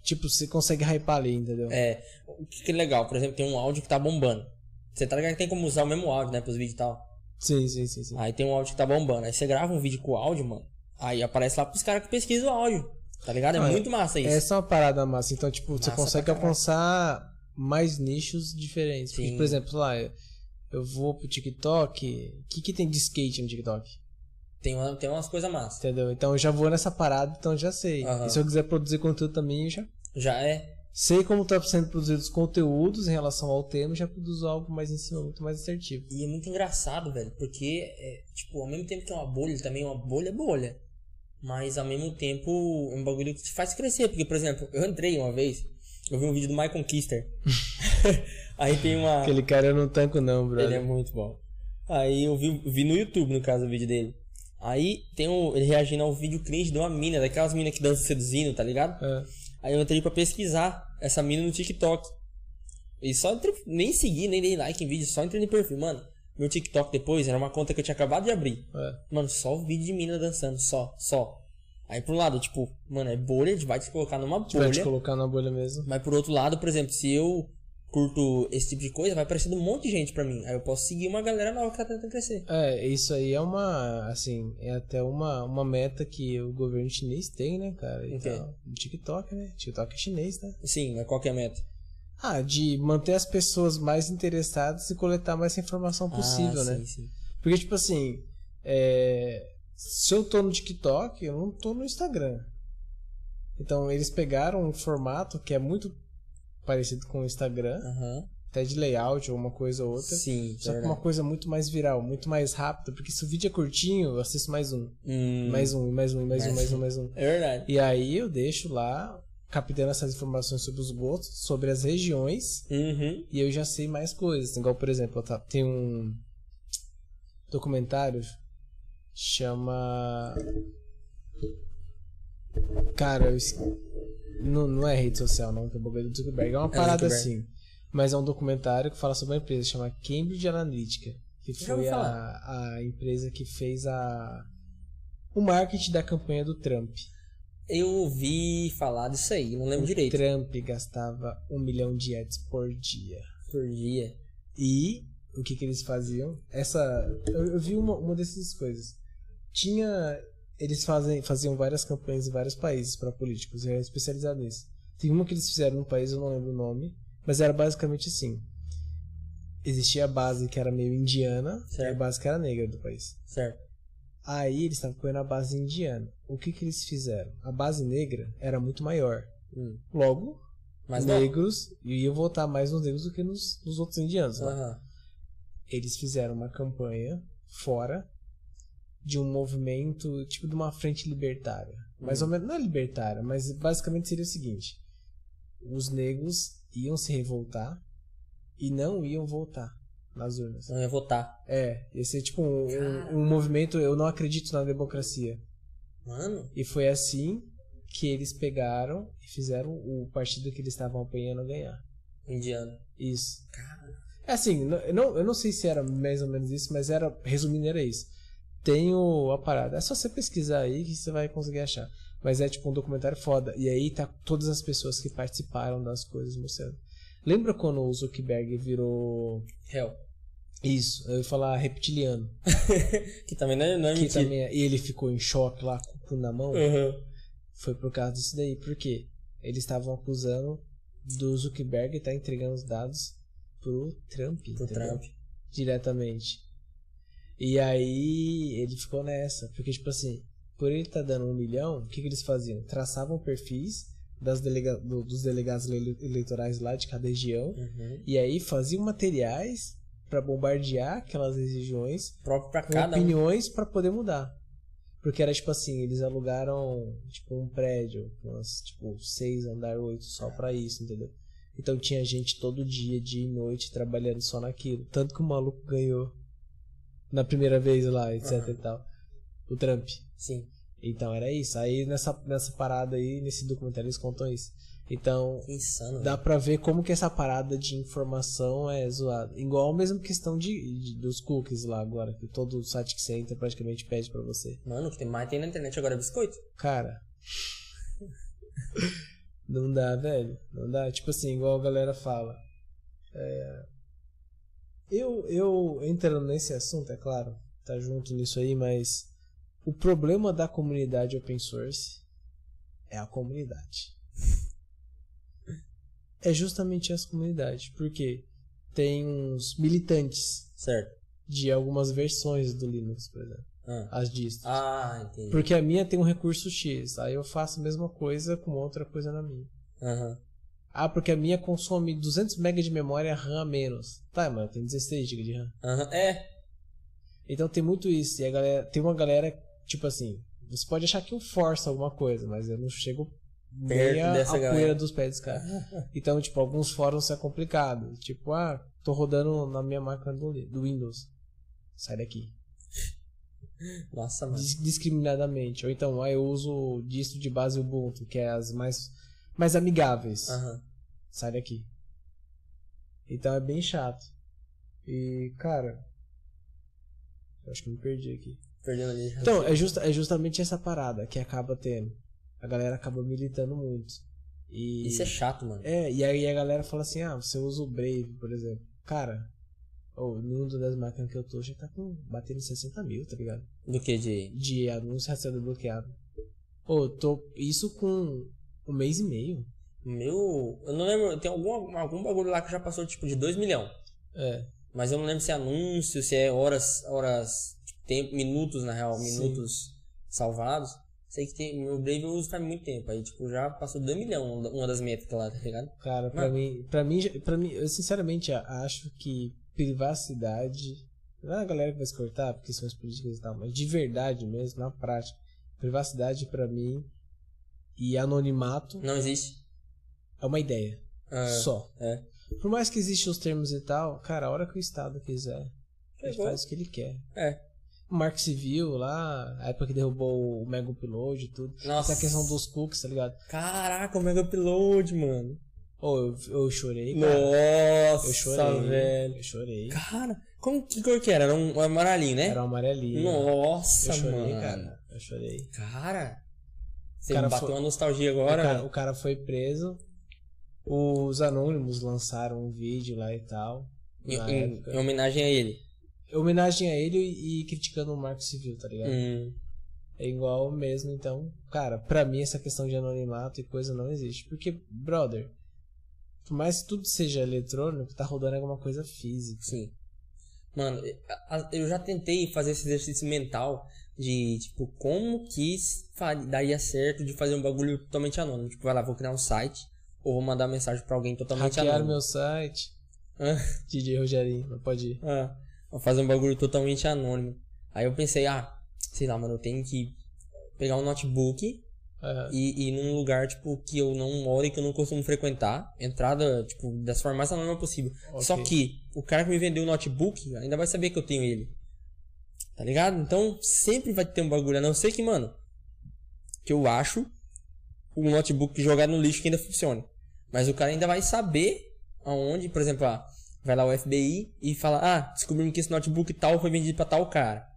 Tipo, você consegue hypar ali, entendeu? É, o que, que é legal, por exemplo, tem um áudio que tá bombando. Você tá ligado que tem como usar o mesmo áudio, né, pros vídeos e tal. Sim, sim, sim, sim. Aí tem um áudio que tá bombando. Aí você grava um vídeo com o áudio, mano. Aí aparece lá pros caras que pesquisam o áudio. Tá ligado? É é. muito massa isso. Essa é uma parada massa. Então, tipo, você Massa consegue pra caralho. alcançar mais nichos diferentes. Porque, por exemplo, lá, eu- vou pro TikTok. O que, que tem de skate no TikTok? Tem, uma, tem umas coisas massas. Entendeu? Então eu já vou nessa parada, então já sei. Aham. E se eu quiser produzir conteúdo também, já Já é. Sei como tá sendo produzidos os conteúdos em relação ao tema e já produzo algo mais em cima, muito mais assertivo. E é muito engraçado, velho. Porque, é, tipo, ao mesmo tempo que é uma bolha, também uma bolha é bolha. Mas ao mesmo tempo é um bagulho que te faz crescer. Porque, por exemplo, eu entrei uma vez, eu vi um vídeo do Michael Kister. Aí tem uma. Aquele cara eu não tanco não, brother. Ele é muito bom. Aí eu vi, vi no YouTube, no caso, o vídeo dele. Aí tem um, ele reagindo ao vídeo cringe de uma mina, daquelas minas que dançam seduzindo, tá ligado? É. Aí eu entrei pra pesquisar essa mina no TikTok. E só entrei, nem segui, nem dei like em vídeo, só entrei no perfil. Mano, meu TikTok depois era uma conta que eu tinha acabado de abrir. É. Mano, só vídeo de mina dançando, só, só. Aí por um lado, tipo, mano, é bolha, a gente vai te colocar numa Vai te bolha. colocar na bolha mesmo. Mas por outro lado, por exemplo, se eu curto esse tipo de coisa, vai aparecendo um monte de gente pra mim. Aí eu posso seguir uma galera nova que tá tentando crescer. É, isso aí é uma, assim, é até uma, uma meta que o governo chinês tem, né, cara? Então, no TikTok, né? TikTok é chinês, né? Sim, mas qual que é a meta? Ah, de manter as pessoas mais interessadas e coletar mais informação possível, ah, né? Sim, sim. Porque, tipo assim, é, se eu tô no TikTok, eu não tô no Instagram. Então, eles pegaram um formato que é muito parecido com o Instagram, Aham. até de layout ou uma coisa ou outra. Sim, Só que verdade. uma coisa muito mais viral, muito mais rápida, porque se o vídeo é curtinho, eu assisto mais um. Hum, Mais um, mais um, e mais um, Mais mais um, mais um. É verdade. E aí eu deixo lá, captando essas informações sobre os gostos, sobre as regiões, Uhum. e eu já sei mais coisas. Igual, por exemplo, tá- tem um documentário chama. Cara, eu não, não é rede social, não, que é o bagulho do Zuckerberg. É uma do parada assim. Mas é um documentário que fala sobre uma empresa chama Cambridge Analytica, que foi a, a empresa que fez a o marketing da campanha do Trump. Eu ouvi falar disso aí, não lembro o direito. Trump gastava um milhão de ads por dia. Por dia. E o que que eles faziam? Essa. Eu, eu vi uma, uma dessas coisas. Tinha. Eles fazem, faziam várias campanhas em vários países para políticos, é especializado nisso. Tem uma que eles fizeram num país, eu não lembro o nome, mas era basicamente assim. Existia a base que era meio indiana e a Certo. base que era negra do país. Certo. Aí eles estavam correndo a base indiana. O que que eles fizeram? A base negra era muito maior. Hum. Logo, Mas não. negros iam votar mais nos negros do que nos, nos outros indianos. Aham. Eles fizeram uma campanha fora de um movimento, tipo de uma frente libertária. Mais Hum. ou menos, não é libertária, mas basicamente seria o seguinte: os negros iam se revoltar e não iam votar nas urnas. Não ia votar. É, esse é tipo um, um, um movimento, eu não acredito na democracia. Mano. E foi assim que eles pegaram e fizeram o partido que eles estavam apanhando ganhar. Indiano. Isso. Cara. É assim, não, eu não sei se era mais ou menos isso, mas era, resumindo, era isso. Tem o, a parada. É só você pesquisar aí que você vai conseguir achar. Mas é tipo um documentário foda. E aí tá todas as pessoas que participaram das coisas mostrando. Lembra quando o Zuckerberg virou. Hell. Isso, eu ia falar reptiliano. que também não é, não é Que mentira. também é- e ele ficou em choque lá com o cu na mão. Aham. Foi por causa disso daí. Por quê? Eles estavam acusando do Zuckerberg estar entregando os dados pro Trump. Pro entendeu? Trump. Diretamente. E aí ele ficou nessa. Porque, tipo assim, por ele estar dando um milhão, o que, que eles faziam? Traçavam perfis das delega do- dos delegados ele- eleitorais lá de cada região. Uhum. E aí faziam materiais para bombardear aquelas regiões Próprio com cada um. opiniões pra poder mudar. Porque era tipo assim, eles alugaram tipo um prédio, umas, tipo seis andar oito só pra isso, entendeu? Então tinha gente todo dia, dia e noite, trabalhando só naquilo. Tanto que o maluco ganhou na primeira vez lá, etc Aham. e tal. O Trump. Sim. Então era isso. Aí nessa, nessa parada aí, nesse documentário eles contam isso. Então, insano. Dá velho. pra ver como que essa parada de informação é zoada. Igual a mesma questão de, de- dos cookies lá agora, que todo site que você entra praticamente pede pra você. Mano, o que tem mais tem na internet agora é biscoito. Cara. não dá, velho. Não dá. Tipo assim, igual a galera fala. É, eu, eu entrando nesse assunto, é claro, tá junto nisso aí, mas o problema da comunidade open source é a comunidade. É justamente essa comunidade, porque tem uns militantes Certo. de algumas versões do Linux, por exemplo, Ah, as distros. ah entendi. Porque a minha tem um recurso X, aí eu faço a mesma coisa com outra coisa na minha. Aham. Ah, porque a minha consome 200 MB de memória RAM a menos. Tá, mas tem 16 GB de RAM. Aham. É. Então tem muito isso. E a galera, tem uma galera, tipo assim, você pode achar que eu forço alguma coisa, mas eu não chego nem a, galera. poeira dos pés dos caras. Então, tipo, alguns fóruns é complicado. Tipo, ah, tô rodando na minha máquina do, do Windows. Sai daqui. Nossa, mano. Dis- discriminadamente. Ou então, ah, eu uso distro de base Ubuntu, que é as mais, mais amigáveis. Aham. Sai daqui. Então é bem chato. E, cara. Acho que me perdi aqui. Perdendo ali. Então, é, justa, é justamente essa parada que acaba tendo. A galera acaba militando muito. E, Isso é chato, mano. é, e aí a galera fala assim: ah, você usa o Brave, por exemplo. Cara, o número das máquinas que eu tô já tá com, batendo 60 mil, tá ligado? Do que de. De anúncio recebendo bloqueado. Ô, tô. Isso com um mês e meio. Meu. Eu não lembro. Tem algum, algum bagulho lá que já passou tipo de 2 milhões. É. Mas eu não lembro se é anúncio, se é horas. horas tipo, tempo, minutos na real. Sim. Minutos salvados. Sei que tem. Meu Brave eu uso faz muito tempo. Aí, tipo, já passou 2 milhões uma- das métricas lá, tá ligado? Cara, pra mim, pra mim, para mim, eu sinceramente acho que privacidade, não é a galera que vai se cortar porque são as políticas e tal, mas de verdade mesmo, na prática, privacidade pra mim e anonimato Não existe. é uma ideia Ah, só. É. Por mais que existam os termos e tal, cara, a hora que o Estado quiser, ele Pegou. faz o que ele quer. É. O Marco Civil lá, a época que derrubou o Mega Upload e tudo. Nossa. Essa questão dos cookies, tá ligado? Caraca, o Mega Upload, mano. Ô, eu, eu chorei, cara. Nossa, Eu chorei, velho. Eu chorei. Cara, como que cor que era? Era um amarelinho, né? Era um amarelinho. Nossa, Eu chorei, mano. cara. Eu chorei. Cara, você Cara, bateu foi- uma nostalgia O agora. cara, velho. o cara foi preso. Os anônimos lançaram um vídeo lá e tal. Em, em- em homenagem a ele. Homenagem a ele e, criticando o Marco Civil, tá ligado? Hum, É igual mesmo, então, cara, pra mim essa questão de anonimato e coisa não existe. Porque, brother, por mais que tudo seja eletrônico, tá rodando alguma coisa física. sim. Mano, eu já tentei fazer esse exercício mental de, tipo, como que daria certo de fazer um bagulho totalmente anônimo. Tipo, vai lá, vou criar um site ou vou mandar mensagem pra alguém totalmente Hackearam anônimo. meu site. Ah. DJ Rogerinho, não pode ir. Ah, vou fazer um bagulho totalmente anônimo. Aí eu pensei, ah, sei lá, mano, eu tenho que pegar um notebook Ah, e ir num lugar, tipo, que eu não moro e que eu não costumo frequentar. Entrada, tipo, das formas mais anônima possível. Ok. Só que o cara que me vendeu o notebook ainda vai saber que eu tenho ele. Tá ligado? Então sempre vai ter um bagulho. A não ser que, mano, que eu acho um notebook jogado no lixo que ainda funcione. Mas o cara ainda vai saber aonde, por exemplo, ah, vai lá o FBI e fala: Ah, descobrimos que esse notebook tal foi vendido pra tal cara.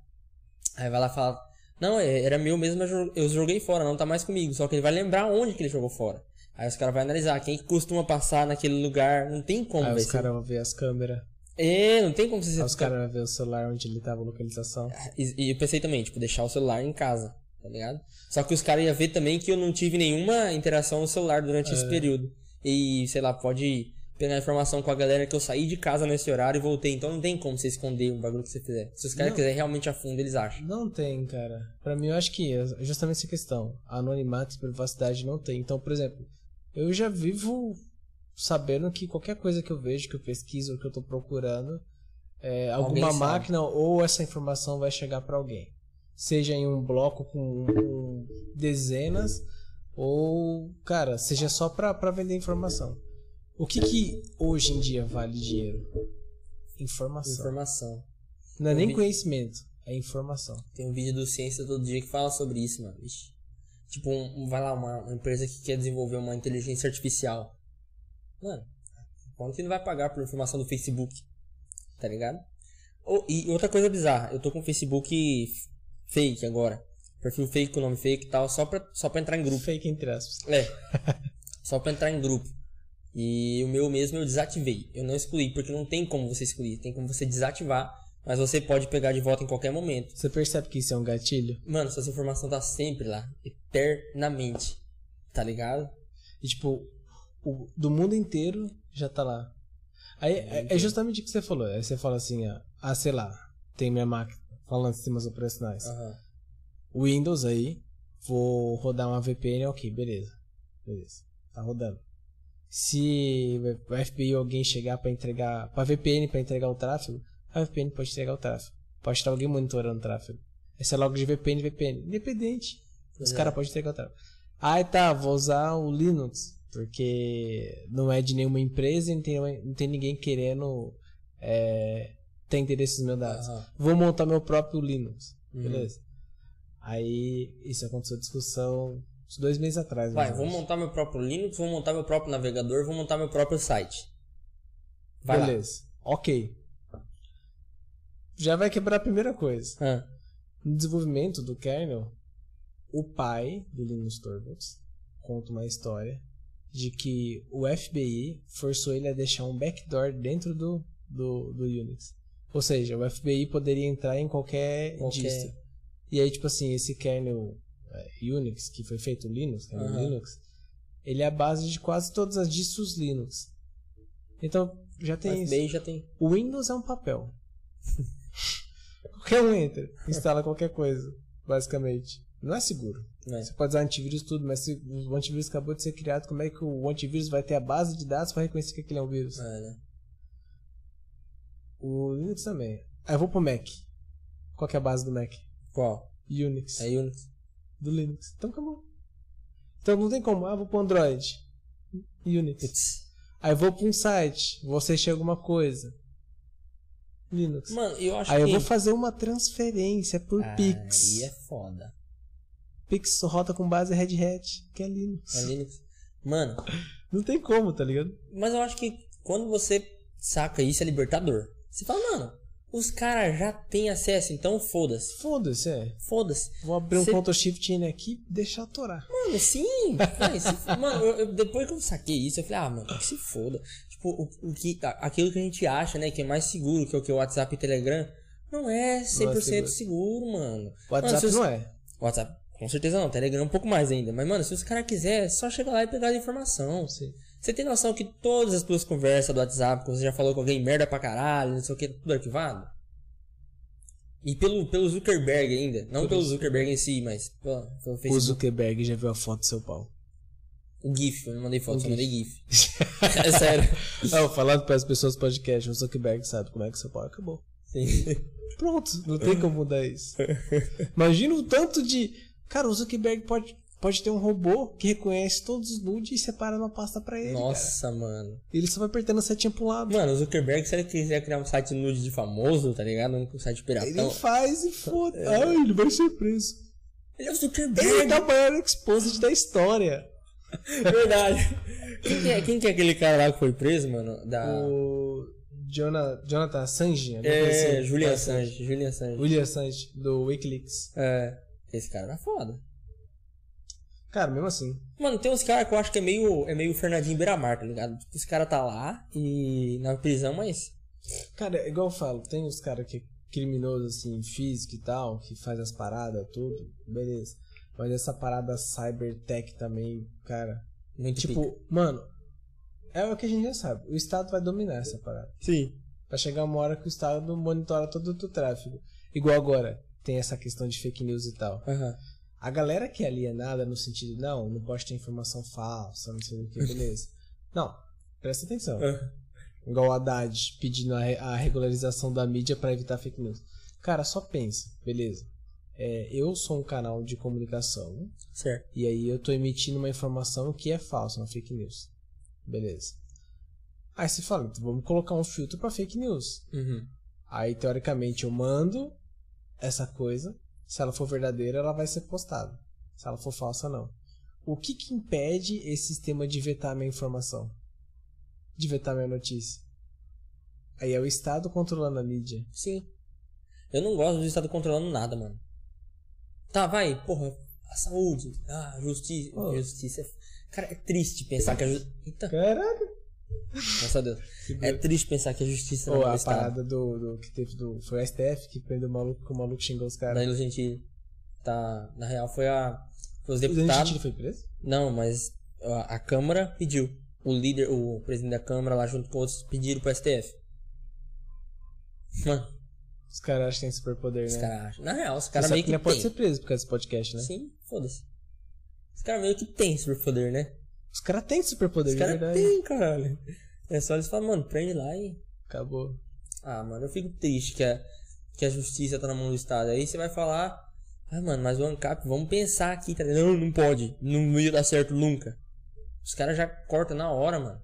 Aí vai lá e fala: Não, é- era meu mesmo, eu joguei fora, não tá mais comigo. Só que ele vai lembrar onde que ele jogou fora. Aí os caras vão analisar quem que costuma passar naquele lugar. Não tem como, aí os caras vão ver as câmeras. É, não tem como você Aí os caras vão ver o celular onde ele tava, a localização. E, e eu pensei também, tipo, deixar o celular em casa, tá ligado? Só que os caras iam ver também que eu não tive nenhuma interação no celular durante esse É. período. E, sei lá, pode pegar informação com a galera que eu saí de casa nesse horário e voltei. Então não tem como você esconder um bagulho que você fizer. Se os caras quiserem realmente a fundo, eles acham. Não tem, cara. Pra mim, eu acho que é justamente essa questão. Anonimato e privacidade não tem. Então, por exemplo, eu já vivo sabendo que qualquer coisa que eu vejo, que eu pesquiso, ou que eu tô procurando, é, alguma máquina ou essa informação vai chegar pra alguém. Seja em um bloco com, com dezenas, ou, cara, seja só pra, pra vender informação. O que que hoje em dia vale dinheiro? Informação. Informação. Não é nem conhecimento, é informação. Tem um vídeo do Ciência todo dia que fala sobre isso, mano. Tipo, um- vai lá, uma, uma empresa que quer desenvolver uma inteligência artificial. Mano, quanto que não vai pagar por informação do Facebook? Tá ligado? Ou- e outra coisa bizarra, eu tô com o Facebook fake agora. Perfil fake com nome fake e tal, só pra, só pra entrar em grupo. Fake entre aspas. É. Só pra entrar em grupo. E o meu mesmo eu desativei. Eu não excluí, porque não tem como você excluir. Tem como você desativar, mas você pode pegar de volta em qualquer momento. Você percebe que isso é um gatilho? Mano, essa informação tá sempre lá. Eternamente. Tá ligado? E tipo, o, do mundo inteiro já tá lá. Aí é, é justamente o que você falou. Aí você fala assim, ó, ah, sei lá, tem minha máquina, falando de sistemas operacionais. Aham. Windows aí, vou rodar uma VPN, ok, beleza. Beleza, tá rodando. Se o FBI ou alguém chegar pra entregar, pra VPN pra entregar o tráfego, a VPN pode entregar o tráfego. Pode estar alguém monitorando o tráfego. Esse é logo de VPN, VPN, independente. Os É. caras podem entregar o tráfego. Aí tá, vou usar o Linux, porque não é de nenhuma empresa e não tem, não tem ninguém querendo é, ter interesse nos meus dados. Aham. Vou montar meu próprio Linux, Uhum. beleza? Aí isso aconteceu discussão uns dois meses atrás. Vai, vou montar meu próprio Linux, vou montar meu próprio navegador, vou montar meu próprio site. Vai lá. Beleza, ok. Já vai quebrar a primeira coisa. Ah, No desenvolvimento do kernel, o pai do Linus Torvalds conta uma história de que o FBI forçou ele a deixar um backdoor dentro do, do, do Unix. Ou seja, o FBI poderia entrar em qualquer, Qualquer- distro. E aí, tipo assim, esse kernel é, Unix, que foi feito Linux, kernel Aham. Linux, ele é a base de quase todas as distros Linux. Então, já tem isso. FBI já tem. O Windows é um papel. qualquer um entra, instala qualquer coisa, basicamente. Não é seguro. Né? Você pode usar antivírus tudo, mas se o antivírus acabou de ser criado, como é que o antivírus vai ter a base de dados para reconhecer que aquele é um vírus? É, né? O Linux também. Aí eu vou pro Mac. Qual que é a base do Mac? Qual? Unix. É Unix. Do Linux. Então acabou. Então não tem como. Ah, vou pro Android. Unix. Putz. Aí eu vou pra um site. Vou assistir alguma coisa. Linux. Mano, eu acho Aí eu que. vou fazer uma transferência por Pix. Aí é foda. Pix roda com base Red Hat, que é Linux. É Linux. Mano, Não tem como, tá ligado? mas eu acho que quando você saca isso é libertador. Você fala, mano, os caras já têm acesso, então foda-se. Foda-se, é. Foda-se. Vou abrir um Cê- Ctrl Shift N aqui e deixar atorar. Mano, sim! Se- mano, eu- eu- depois que eu saquei isso, eu falei, ah, mano, que se foda. Tipo, o, o que, aquilo que a gente acha, né, que é mais seguro, que é o que o WhatsApp e Telegram, não é 100% seguro. seguro. mano. WhatsApp Mano, não é. WhatsApp, com certeza não. Telegram um pouco mais ainda. Mas, mano, se os caras quiserem, é só chegar lá e pegar a informação. Sim. Você tem noção que todas as tuas conversas do WhatsApp, que você já falou com alguém merda pra caralho, não sei o que, tudo arquivado? E pelo, pelo Zuckerberg ainda. Não pelo. Zuckerberg em si, mas pelo, pelo O Facebook. Zuckerberg já viu a foto do seu pau. O GIF, eu não mandei foto, O só mandei GIF. é sério. Não, falando para as pessoas do podcast, o Zuckerberg sabe como é que seu pau acabou. Sim. Pronto, não tem como mudar isso. Imagina o tanto de. Cara, o Zuckerberg pode, pode ter um robô que reconhece todos os nudes e separa uma pasta pra ele. Cara. Nossa, mano. Ele só vai apertando a setinha pro lado. Mano, o Zuckerberg, se ele quiser criar um site nude de famoso, tá ligado? Um site piratão. Ele faz e foda. Ai, ele vai ser preso. Ele é o Ele Zuckerberg. é o maior exposit da história. Verdade. Quem que, é, quem que é aquele cara lá que foi preso, mano? Da... O Jonah, Jonathan Assange, É, assim. Julian Assange. Julian Assange. William Assange, do Wikileaks. É. Esse cara era foda. Cara, mesmo assim. Mano, tem uns caras que eu acho que é meio, é meio Fernandinho Beiramar, tá ligado? Tipo, esse cara tá lá e na prisão, mas. Cara, é igual eu falo, tem os caras que é criminoso, assim, físico e tal, que faz as paradas, tudo, beleza. Mas essa parada cybertech também, cara. Muito Tipo, pica. mano, é o que a gente já sabe. O Estado vai dominar essa parada. Sim. Vai chegar uma hora que o Estado monitora todo o tráfego. Igual agora, tem essa questão de fake news e tal. Aham. A galera que é alienada no sentido, não, não pode ter informação falsa, não sei o que, beleza. Não, presta atenção. Aham. Igual o Haddad pedindo a, a regularização da mídia para evitar fake news. Cara, só pensa, beleza. É, eu sou um canal de comunicação Certo. e aí eu tô emitindo uma informação que é falsa, uma fake news. Beleza. Aí você fala, então vamos colocar um filtro para fake news. Uhum. Aí teoricamente eu mando essa coisa, se ela for verdadeira, ela vai ser postada. Se ela for falsa, não. O que que impede esse sistema de vetar minha informação? De vetar minha notícia? Aí é o Estado controlando a mídia. Sim. Eu não gosto do Estado controlando nada, mano. Tá, vai, porra. A saúde. Ah, justiça. Oh. Justiça. é- Cara, é triste pensar que a justiça. Eita, Caraca! Graças a Deus. É triste pensar que a justiça não Ou é a parada do, do que teve do. Foi o STF que prendeu o maluco que o maluco xingou os caras. Danilo Gentili. Tá, na real foi a. Foi os O Danilo deputados. Gentili foi preso? Não, mas a, a Câmara pediu. O líder, o presidente da Câmara lá junto com outros pediram pro STF. Mano, Os caras acham que tem superpoder, os né? caras acham. Na real, os caras meio que pode tem. ser preso por causa desse podcast, né? Sim, foda-se. Os caras meio que tem superpoder, né? Os caras têm superpoder, Os caras têm, caralho. É só eles falam, mano, prende lá e. Acabou. Ah, mano, eu fico triste que a, que a justiça tá na mão do Estado. Aí você vai falar, ah, mano, mas o ANCAP, vamos pensar aqui, tá ligado? Não, não pode. Não ia dar certo nunca. Os caras já cortam na hora, mano.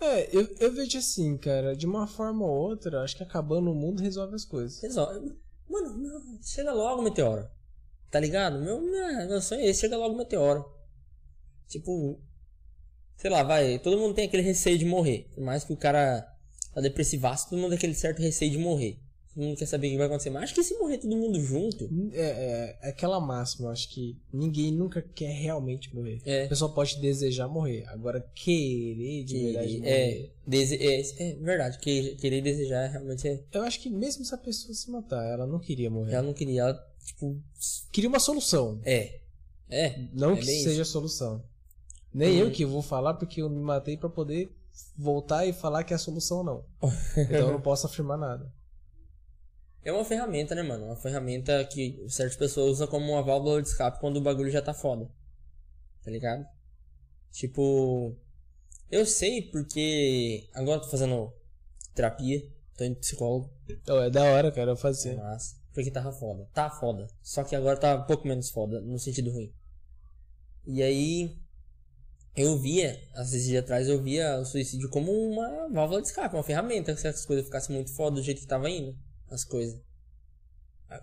É, eu, eu vejo assim, cara, de uma forma ou outra, acho que acabando o mundo resolve as coisas. Resolve. Mano, não, chega logo o meteoro. Tá ligado? Meu, meu, meu sonho é esse, chega logo o meteoro. Tipo, sei lá, vai, todo mundo tem aquele receio de morrer. Por mais que o cara tá depressivaço, todo mundo tem aquele certo receio de morrer. Todo mundo quer saber o que vai acontecer. Mas acho que se morrer todo mundo junto, É, é, é aquela máxima, acho que ninguém nunca quer realmente morrer. É. A pessoa pode desejar morrer, agora querer de verdade que, morrer. é, dese, é, é verdade, que, querer desejar realmente é. Eu acho que mesmo se a pessoa se matar, ela não queria morrer. Ela não queria, ela, tipo, Queria uma solução, é. É. não é que seja a solução. Nem Uhum. eu que vou falar porque eu me matei pra poder voltar e falar que é a solução não. então eu não posso afirmar nada. É uma ferramenta, né, mano? Uma ferramenta que certas pessoas usam como uma válvula de escape quando o bagulho já tá foda. Tá ligado? Tipo. Eu sei porque. Agora eu tô fazendo terapia, tô indo psicólogo, Então, é da hora, cara, eu fazer. mas. Porque tava foda. Tá foda. Só que agora tá um pouco menos foda, no sentido ruim. E aí. Eu via, esses dias atrás, eu via o suicídio como uma válvula de escape, uma ferramenta. Se as coisas ficassem muito foda do jeito que tava indo, as coisas.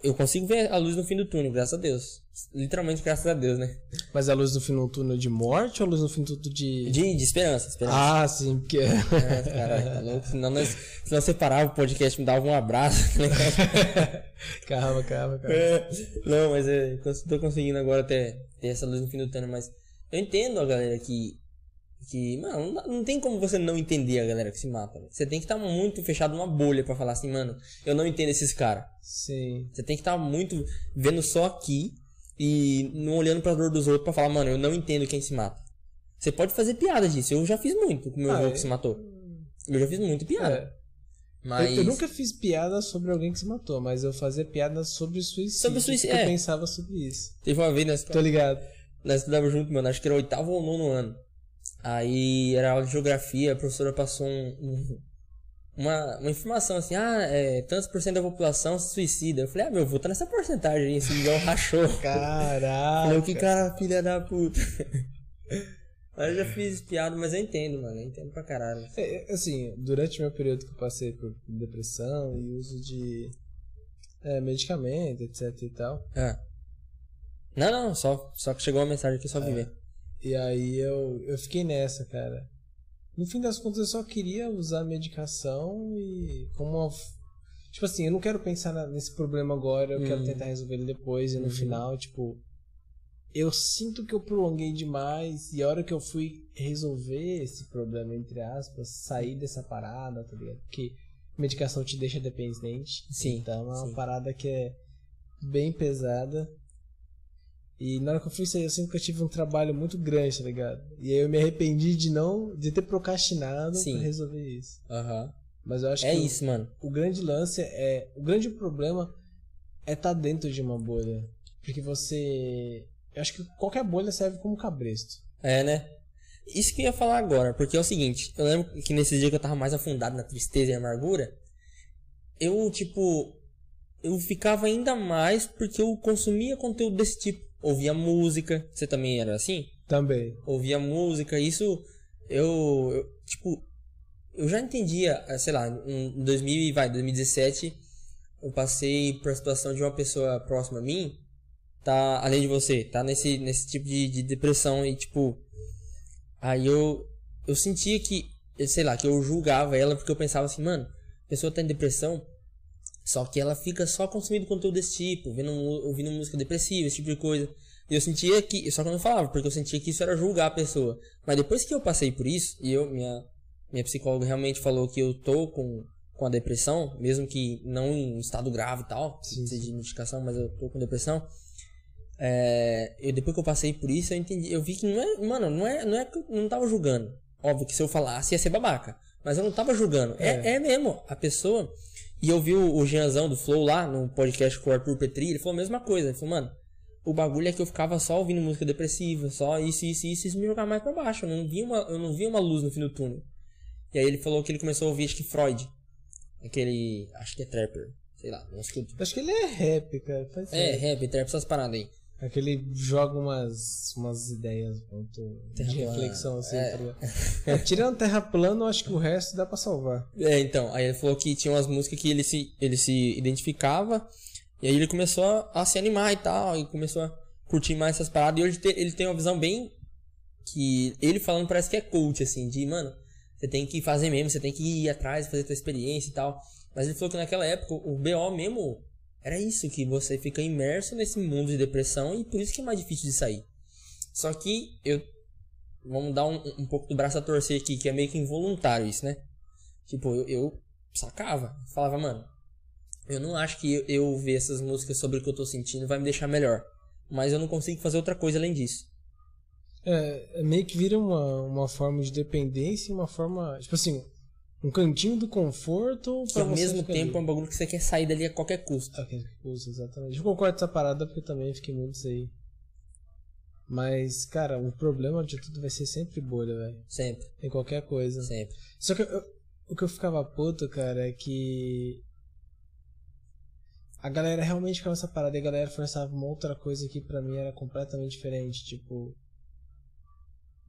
Eu consigo ver a luz no fim do túnel, graças a Deus. Literalmente, graças a Deus, né? Mas a luz no fim do túnel de morte ou a luz no fim do túnel de. De, de esperança, esperança. Ah, sim, porque. É, caralho, tá louco. Senão, nós, senão você parava o podcast me dava um abraço. ligado? calma, calma, calma. É, não, mas é, cons- tô conseguindo agora ter, ter essa luz no fim do túnel, mas eu entendo a galera que, Que, mano, não, tem como você não entender a galera que se mata. Você tem que estar muito fechado numa bolha pra falar assim, mano, eu não entendo esses caras. Sim. Você tem que estar muito vendo só aqui e não olhando pra dor dos outros pra falar, mano, eu não entendo quem se mata. Você pode fazer piada disso. Eu já fiz muito com meu Ah, avô é? que se matou. Eu já fiz muito piada. É. Mas. Eu, eu nunca fiz piada sobre alguém que se matou, mas eu fazia piada sobre suicídio. Sobre suicídio, é. Eu pensava sobre isso. Teve uma vez nós, Tô ligado. Nós estudávamos junto, mano, acho que era o oitavo ou nono ano. Aí era aula de geografia, a professora passou um, um- uma, uma informação assim, ah, é, tantos por cento da população se suicida. Eu falei, ah, meu avô tá nessa porcentagem aí, esse igual rachou. Caraca. Falei, que cara, filha da puta. Mas eu já fiz piada, mas eu entendo, mano. Eu entendo pra caralho. É, é, assim, durante meu período que eu passei por depressão e uso de é, medicamento, etc e tal. Ah. Não, não, só, só que chegou uma mensagem aqui, só viver. E aí eu, eu fiquei nessa, cara. No fim das contas, eu só queria usar medicação e como uma. Tipo assim, eu não quero pensar nesse problema agora, eu quero Uhum. tentar resolver ele depois e no Uhum. final, tipo. Eu sinto que eu prolonguei demais e a hora que eu fui resolver esse problema, entre aspas, sair dessa parada, tá ligado? Porque medicação te deixa dependente. Sim, Então é uma sim. parada que é bem pesada. E na hora que eu fui sair, eu sinto que eu tive um trabalho muito grande, tá ligado? E aí eu me arrependi de não, de ter procrastinado Sim. pra resolver isso. Aham. Mas eu acho É que o- isso, mano. O, grande lance é, o grande problema é estar dentro de uma bolha. Porque você, eu acho que qualquer bolha serve como cabresto. É, né? Isso que eu ia falar agora, porque é o seguinte, eu lembro que nesse dia que eu tava mais afundado na tristeza e amargura, eu, tipo, eu ficava ainda mais porque eu consumia conteúdo desse tipo. Ouvia música, você também era assim? Também. Ouvia música, isso eu, eu tipo, eu já entendia, eh, sei lá, em 2000, e vai, 2017, eu passei por a situação de uma pessoa próxima a mim, tá, além de você, tá nesse, nesse tipo de, de depressão e, tipo, aí eu, eu sentia que, sei lá, que eu julgava ela porque eu pensava assim, mano, a pessoa tá em depressão, só que ela fica só consumindo conteúdo desse tipo, vendo, ouvindo música depressiva, esse tipo de coisa. E eu sentia que, só que eu não falava, porque eu sentia que isso era julgar a pessoa. Mas depois que eu passei por isso, e eu, minha, minha psicóloga realmente falou que eu tô com, com a depressão, mesmo que não em estado grave e tal, precisa de medicação, mas eu tô com depressão. É, eu, depois que eu passei por isso, eu entendi, eu vi que não é, mano, não é, não é que eu não tava julgando. Óbvio que se eu falasse ia ser babaca, mas eu não tava julgando. É, É. é mesmo, a pessoa. E eu vi o, o Jeanzão do Flow lá, no podcast com o Arthur Petri, ele falou a mesma coisa. Ele falou, mano, o bagulho é que eu ficava só ouvindo música depressiva, só isso, isso, isso, isso me jogar mais pra baixo. Eu não vi uma, eu não vi uma luz no fim do túnel. E aí ele falou que ele começou a ouvir, acho que Freud. Aquele. Acho que é Trapper. Sei lá, não escuto. Acho que ele é rap, cara. Faz É, rap. rap, trap, essas paradas aí. Aquele joga umas, umas ideias muito Terra de plana. reflexão, assim, É. tá ligado? É, tirando terra plana, eu acho que o resto dá pra salvar. É, então, aí ele falou que tinha umas músicas que ele se, ele se identificava, e aí ele começou a, se animar e tal, e começou a curtir mais essas paradas, e hoje ele tem uma visão bem. que ele falando parece que é coach, assim, de, mano, você tem que fazer mesmo, você tem que ir atrás, fazer tua experiência e tal. Mas ele falou que naquela época o BO mesmo era isso, que você fica imerso nesse mundo de depressão e por isso que é mais difícil de sair. Só que eu. Vamos dar um, um pouco do braço a torcer aqui, que é meio que involuntário isso, né? Tipo, eu, eu sacava. Falava, mano, eu não acho que eu, eu ver essas músicas sobre o que eu tô sentindo vai me deixar melhor. Mas eu não consigo fazer outra coisa além disso. É, é meio que vira uma, uma forma de dependência uma forma. Tipo assim, um cantinho do conforto Que pra ao você mesmo tempo é ali. um bagulho que você quer sair dali a qualquer custo. Ah, que usa, exatamente. Eu concordo com essa parada porque eu também fiquei muito isso aí. Mas, cara, o problema de tudo vai ser sempre bolha, velho. Sempre, Em qualquer coisa. sempre. Só que eu- o que eu ficava puto, cara, é que. A galera realmente ficava essa parada e a galera forçava uma outra coisa que pra mim era completamente diferente. Tipo.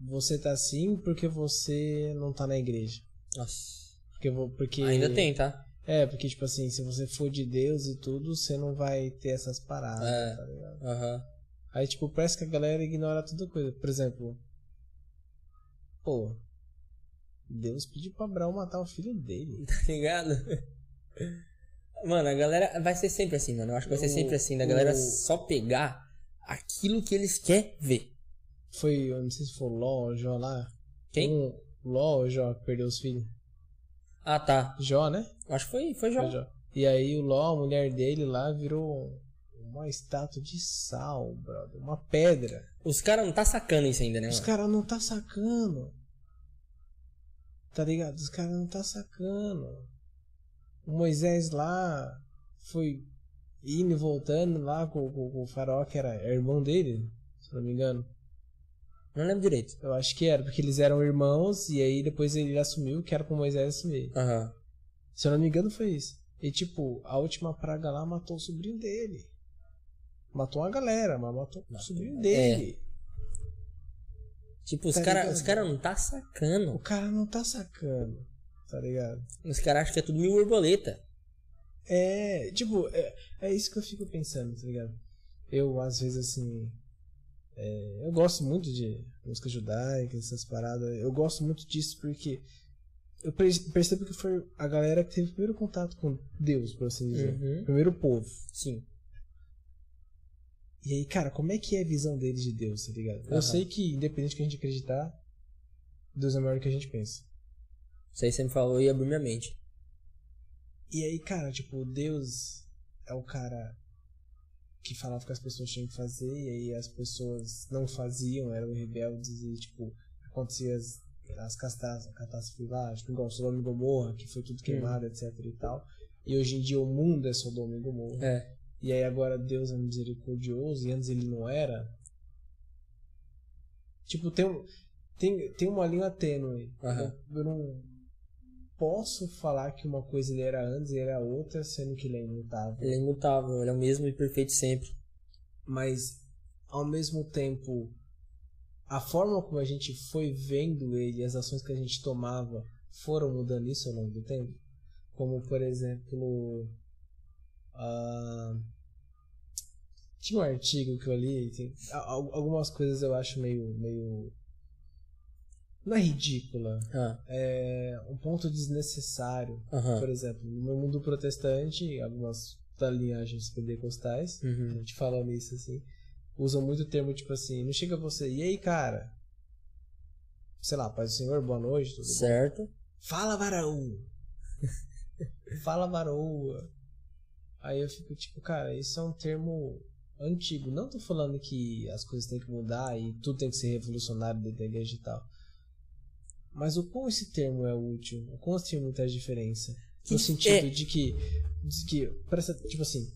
Você tá assim porque você não tá na igreja. Nossa. Porque, porque Ainda tem, tá? É, porque, tipo assim, se você for de Deus e tudo, você não vai ter essas paradas, É. tá ligado? Aham. Aí, tipo, parece que a galera ignora toda coisa. Por exemplo, pô, Deus pediu pra Abraão matar o filho dele. Tá ligado? Mano, a galera vai ser sempre assim, mano. Eu acho que vai ser O- sempre assim, da galera o- só pegar aquilo que eles querem ver. Foi, eu não sei se foi o LOL, lá, Quem? Um, Ló ou Jó que perdeu os filhos? Ah, tá. Jó, né? Acho que foi, foi Jó. Foi Jó. E aí o Ló, a mulher dele lá, virou uma estátua de sal, brother. Uma pedra. Os caras não tá sacando isso ainda, né, Os caras não tá sacando. Tá ligado? Os caras não tá sacando. O Moisés lá foi indo e voltando lá com, com- com o faraó, que era irmão dele, se não me engano. Não lembro direito. Eu acho que era, porque eles eram irmãos e aí depois ele assumiu que era com Moisés assumir. Aham. Se eu não me engano foi isso. E tipo, a última praga lá matou o sobrinho dele. Matou uma galera, mas matou o sobrinho dele. Tipo, os Tá caras cara não tá O sacando. cara não tá sacando, tá ligado? Os caras acham que é tudo mil borboleta. É, tipo, é, é isso que eu fico pensando, tá ligado? Eu, às vezes, assim. É, eu gosto muito de música judaica, essas paradas. Eu gosto muito disso porque eu perce- percebo que foi a galera que teve o primeiro contato com Deus, por assim dizer. Uhum. Primeiro povo. Sim. E aí, cara, como é que é a visão deles de Deus, tá ligado? Eu Aham. sei que, independente do que a gente acreditar, Deus é maior do que a gente pensa. Isso aí você me falou e abriu minha mente. E aí, cara, tipo, Deus é o cara que falava que as pessoas tinham que fazer, e aí as pessoas não faziam, eram rebeldes e, tipo, acontecia as, as catástrofes, lá, tipo, igual Sodoma e Gomorra, que foi tudo queimado, etc e tal. E hoje em dia o mundo é Sodoma e Gomorra. É. E aí agora Deus é misericordioso e antes ele não era. Tipo, tem, um- tem, tem uma linha tênue. Aham. Eu, eu não posso falar que uma coisa ele era antes e era outra, sendo que ele é imutável. Ele é imutável, ele é o mesmo e perfeito sempre. Mas, ao mesmo tempo, a forma como a gente foi vendo ele, as ações que a gente tomava, foram mudando isso ao longo do tempo? Como, por exemplo, ah, tinha um artigo que eu li, tem, a- al- algumas coisas eu acho meio, meio não é ridícula, Ah, é um ponto desnecessário. aham. Por exemplo, no mundo protestante, algumas linhagens pentecostais, a Uhum. gente fala nisso assim, usam muito o termo tipo assim, não chega você, e aí cara? Sei lá, paz do Senhor, boa noite, tudo bom? Certo. Fala varão! Fala varoa! Aí eu fico tipo, cara, isso é um termo antigo. Não tô falando que as coisas têm que mudar e tudo tem que ser revolucionário dentro da igreja e tal. Mas o quão esse termo é útil? O quão esse termo traz diferença? No Que- sentido é. de que, de que, presta, tipo assim,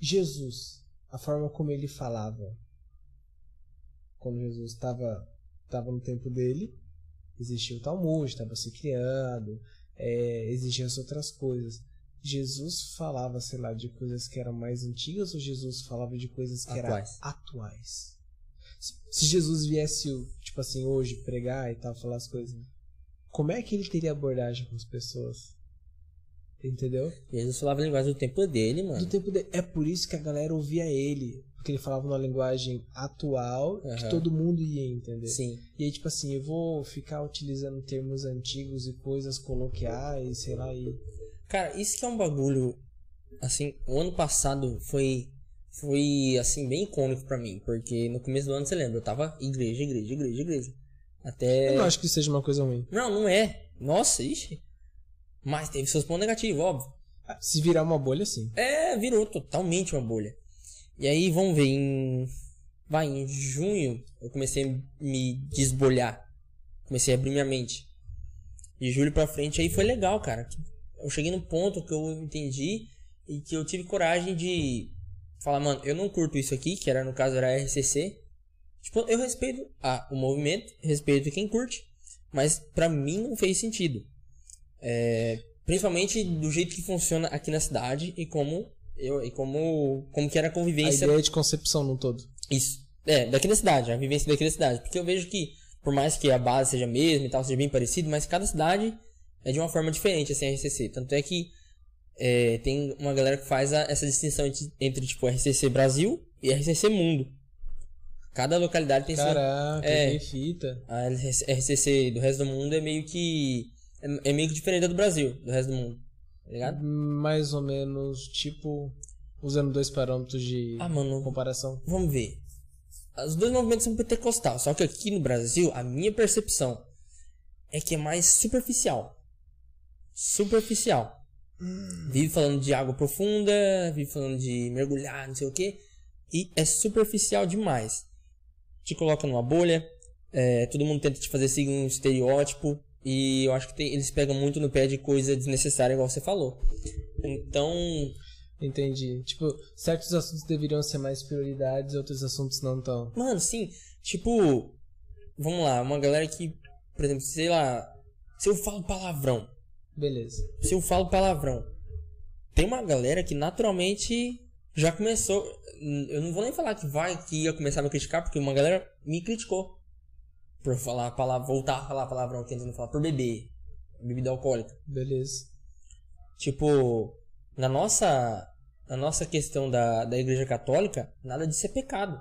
Jesus, a forma como ele falava, quando Jesus estava tava no tempo dele, existia o Talmud, estava se criando, é, existiam as outras coisas. Jesus falava, sei lá, de coisas que eram mais antigas ou Jesus falava de coisas que Atuais. eram atuais? Se, se Jesus viesse, tipo assim, hoje pregar e tal, falar as coisas, como é que ele teria abordagem com as pessoas? Entendeu? Jesus falava a linguagem do tempo dele, Do mano. tempo de... É por isso que a galera ouvia ele. Porque ele falava numa linguagem atual que Aham. todo mundo ia entender. Sim. E aí, tipo assim, eu vou ficar utilizando termos antigos e coisas coloquiais, sei lá, e. Cara, isso que é um bagulho. Assim, o ano passado foi. Foi, assim, bem icônico pra mim. Porque no começo do ano, você lembra, eu tava igreja, igreja, igreja, igreja. Até. Eu não acho que seja uma coisa ruim. Não, não é. Nossa, ixi. Mas teve seus pontos negativos, óbvio. Se virar uma bolha, sim. É, virou totalmente uma bolha. E aí, vamos ver, em. Vai, em junho eu comecei a me desbolhar. Comecei a abrir minha mente. De julho pra frente aí foi legal, cara. Eu cheguei no ponto que eu entendi e que eu tive coragem de falar, mano, eu não curto isso aqui, que era no caso era RCC. Tipo, eu respeito ah, o movimento, respeito quem curte, mas pra mim não fez sentido. É, principalmente do jeito que funciona aqui na cidade e como eu e como como que era a A convivência ideia de concepção no todo. isso. É daqui da cidade a vivência daqui da cidade. Porque eu vejo que por mais que a base seja a mesma e tal seja bem parecido mas cada cidade é de uma forma diferente assim a RCC tanto é que é, tem uma galera que faz a- essa distinção entre, entre tipo RCC Brasil e RCC Mundo cada localidade tem sua Caraca, É. que fita. a RCC do resto do mundo é meio que é, é meio que diferente da do Brasil do resto do mundo tá ligado Mais ou menos, tipo, usando dois parâmetros de ah mano comparação. Vamos ver. Os dois movimentos são pentecostal, só que aqui no Brasil, a minha percepção é que é mais superficial. Superficial. Vive falando de água profunda, vive falando de mergulhar, não sei o que. E é superficial demais. Te coloca numa bolha, é, todo mundo tenta te fazer seguir um estereótipo. E eu acho que tem- eles pegam muito no pé de coisa desnecessária, igual você falou. Então, Entendi. Tipo, certos assuntos deveriam ser mais prioridades, outros assuntos não tão. mano, sim, tipo, vamos lá, uma galera que, por exemplo, sei lá, se eu falo palavrão, Beleza. se eu falo palavrão, tem uma galera que naturalmente já começou. Eu não vou nem falar que vai, que ia começar a me criticar, porque uma galera me criticou por falar palavra, voltar a falar palavrão, tentando falar por beber, bebida alcoólica. Beleza. Tipo, na nossa, na nossa questão da, da igreja católica, nada disso é pecado.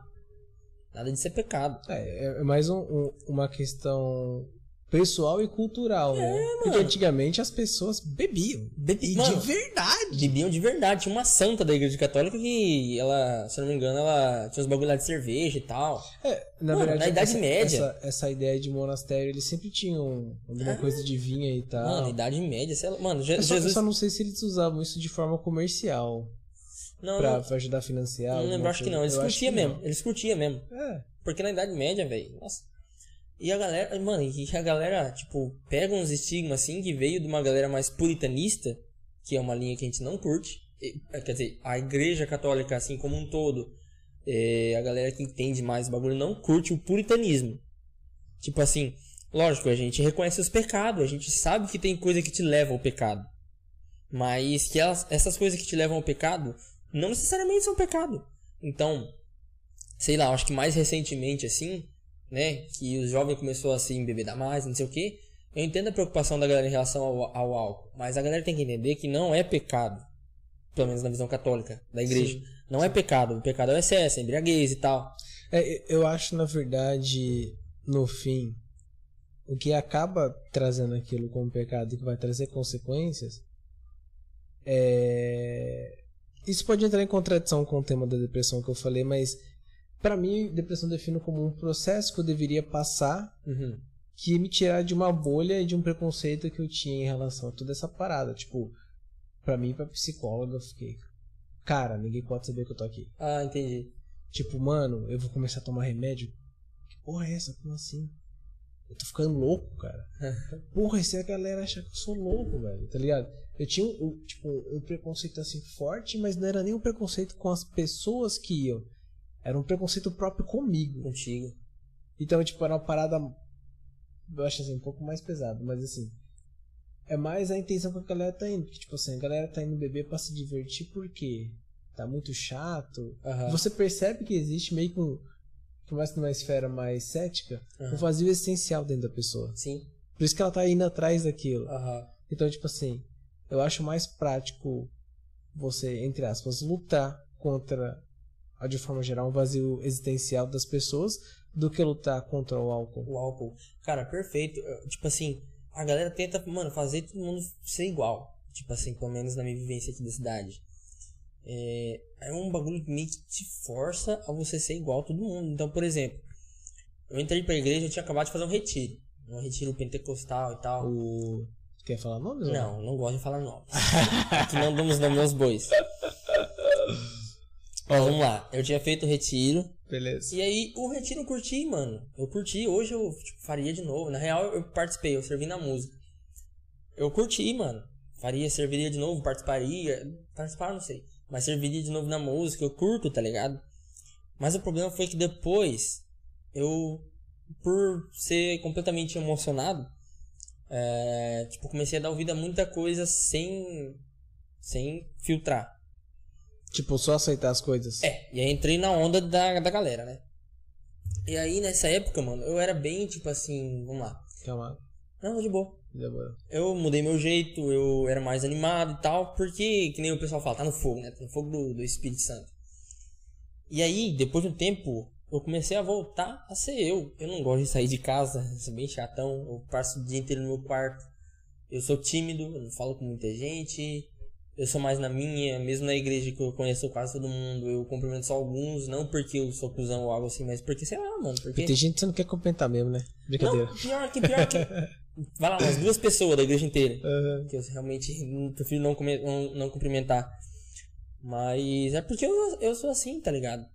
Nada disso é pecado. É, é- é mais um- um- uma questão pessoal e cultural, né? Porque mano. antigamente as pessoas bebiam. Bebi- mano, de verdade. bebiam de verdade. Tinha uma santa da igreja católica que ela, se eu não me engano, ela tinha uns bagulho lá de cerveja e tal. É, na Mano, verdade, na Idade essa, Média. Essa, essa ideia de monastério, eles sempre tinham alguma coisa de vinha e tal. Mano, idade média, sei lá. Mano, Je- eu, só, eu Jesus. só não sei se eles usavam isso de forma comercial. Não, pra, não, pra ajudar a financiar. não lembro, acho que não. Eles Eu curtiam mesmo. não. Eles curtiam mesmo. É. Porque na Idade Média, velho, nossa. E a galera, mano, e a galera, tipo, pega uns estigmas assim que veio de uma galera mais puritanista, que é uma linha que a gente não curte. E, é, Quer dizer, a igreja católica, assim como um todo, é, a galera que entende mais o bagulho não curte o puritanismo. Tipo assim, lógico, a gente reconhece os pecados, a gente sabe que tem coisa que te leva ao pecado. Mas que elas, essas coisas que te levam ao pecado não necessariamente são pecado. Então, sei lá, acho que mais recentemente assim, né, que os jovens começou a se embebedar mais, não sei o que. Eu entendo a preocupação da galera em relação ao, ao álcool, mas a galera tem que entender que não é pecado, pelo menos na visão católica da igreja. Sim. Não é pecado, o pecado é o excesso, a embriaguez e tal. É, eu acho, na verdade, no fim, o que acaba trazendo aquilo como pecado e que vai trazer consequências é. Isso pode entrar em contradição com o tema da depressão que eu falei, mas pra mim, depressão defino como um processo que eu deveria passar Uhum. que me tirar de uma bolha e de um preconceito que eu tinha em relação a toda essa parada. Tipo, pra mim, pra psicóloga, eu fiquei. Cara, ninguém pode saber que eu tô aqui. Ah, entendi. Tipo, mano, eu vou começar a tomar remédio. Que porra é essa? Como assim? Eu tô ficando louco, cara. Porra, e se a galera achar que eu sou louco, velho, tá ligado? Eu tinha um, um, tipo, um preconceito assim forte, mas não era nem um preconceito com as pessoas que iam. Era um preconceito próprio comigo. Contigo. Então, tipo, era uma parada. Eu acho assim, um pouco mais pesado, mas assim. É mais a intenção que a galera tá indo. Porque, tipo assim, a galera tá indo beber pra se divertir porque tá muito chato. Aham. Você percebe que existe meio que um. Por mais numa esfera mais cética, um vazio existencial dentro da pessoa. Sim. Por isso que ela tá indo atrás daquilo. Aham. Então, tipo assim, eu acho mais prático você, entre aspas, lutar contra, de forma geral, um vazio existencial das pessoas do que lutar contra o álcool. O álcool. Cara, perfeito. Tipo assim, a galera tenta, mano, fazer todo mundo ser igual. Tipo assim, pelo menos na minha vivência aqui da cidade. É, é um bagulho que meio que te força a você ser igual a todo mundo. Então, por exemplo, eu entrei pra igreja eu tinha acabado de fazer um retiro. Um retiro pentecostal e tal. O... Quer falar nomes? Não, não gosto de falar nomes. Aqui não damos nome aos bois. Mas vamos lá. Eu tinha feito o retiro. Beleza. E aí, o retiro eu curti, mano. Eu curti. Hoje eu tipo, faria de novo. Na real, eu participei. Eu servi na música. Eu curti, mano. Faria, serviria de novo, participaria. Participar, não sei. Mas serviria de novo na música. Eu curto, tá ligado? Mas o problema foi que depois, eu, por ser completamente emocionado, é, tipo, comecei a dar ouvido a muita coisa sem, sem filtrar. Tipo, só aceitar as coisas. É, e aí entrei na onda da, da galera, né? E aí, nessa época, mano, eu era bem, tipo assim, vamos lá. Calma. Não, de boa. Demorou. Eu mudei meu jeito, eu era mais animado e tal, porque, que nem o pessoal fala, tá no fogo, né? Tá no fogo do, do Espírito Santo. E aí, depois de um tempo, eu comecei a voltar a ser eu. Eu não gosto de sair de casa, sou bem chatão, eu passo o dia inteiro no meu quarto. Eu sou tímido, eu não falo com muita gente. Eu sou mais na minha, mesmo na igreja que eu conheço quase todo mundo, eu cumprimento só alguns, não porque eu sou cuzão ou algo assim, mas porque, sei lá, mano, porque... Tem gente que você não quer comentar mesmo, né? Brincadeira. Não, pior que, pior que. vai lá, umas duas pessoas da igreja inteira. Aham. Que eu realmente prefiro não, não, não cumprimentar. Mas é porque eu, eu sou assim, tá ligado?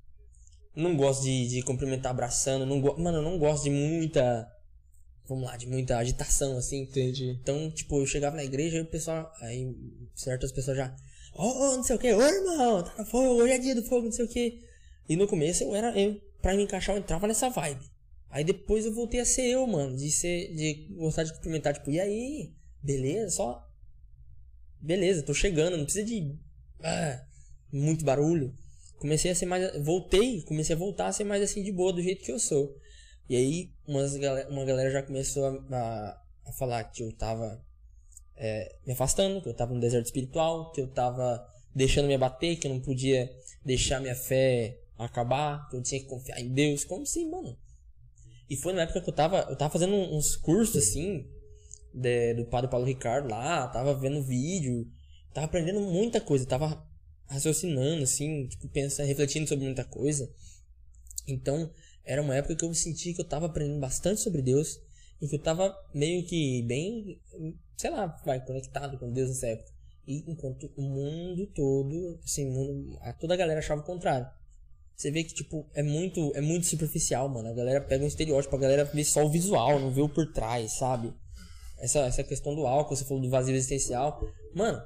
Não gosto de, de cumprimentar abraçando. Não go... Mano, eu não gosto de muita. Vamos lá, de muita agitação, assim. Entendi. Então, tipo, eu chegava na igreja e o pessoal. Aí certas pessoas já. Ô, não sei o que, ô irmão, tá no fogo, hoje é dia do fogo, não sei o que. E no começo eu era. Eu, pra me encaixar, eu entrava nessa vibe. Aí depois eu voltei a ser eu, mano. De ser. De gostar de cumprimentar, tipo, e aí? Beleza? Só. Beleza, tô chegando, não precisa de. ah, muito barulho. Comecei a ser mais. Voltei, comecei a voltar a ser mais assim de boa, do jeito que eu sou. E aí, umas galera, uma galera já começou a, a, a falar que eu tava é, me afastando, que eu tava no deserto espiritual, que eu tava deixando me abater, que eu não podia deixar minha fé acabar, que eu tinha que confiar em Deus. Como assim, mano? E foi na época que eu tava, eu tava fazendo uns cursos assim, de- do padre Paulo Ricardo lá, tava vendo vídeo, tava aprendendo muita coisa, tava raciocinando, assim, tipo, pensando, refletindo sobre muita coisa. Então, era uma época que eu senti que eu tava aprendendo bastante sobre Deus e que eu tava meio que bem, sei lá, vai, conectado com Deus nessa época. E enquanto o mundo todo, assim, mundo, toda a galera achava o contrário. Você vê que, tipo, é muito, é muito superficial, mano. A galera pega um estereótipo, a galera vê só o visual, não vê o por trás, sabe? Essa, essa questão do álcool, você falou do vazio existencial. Mano,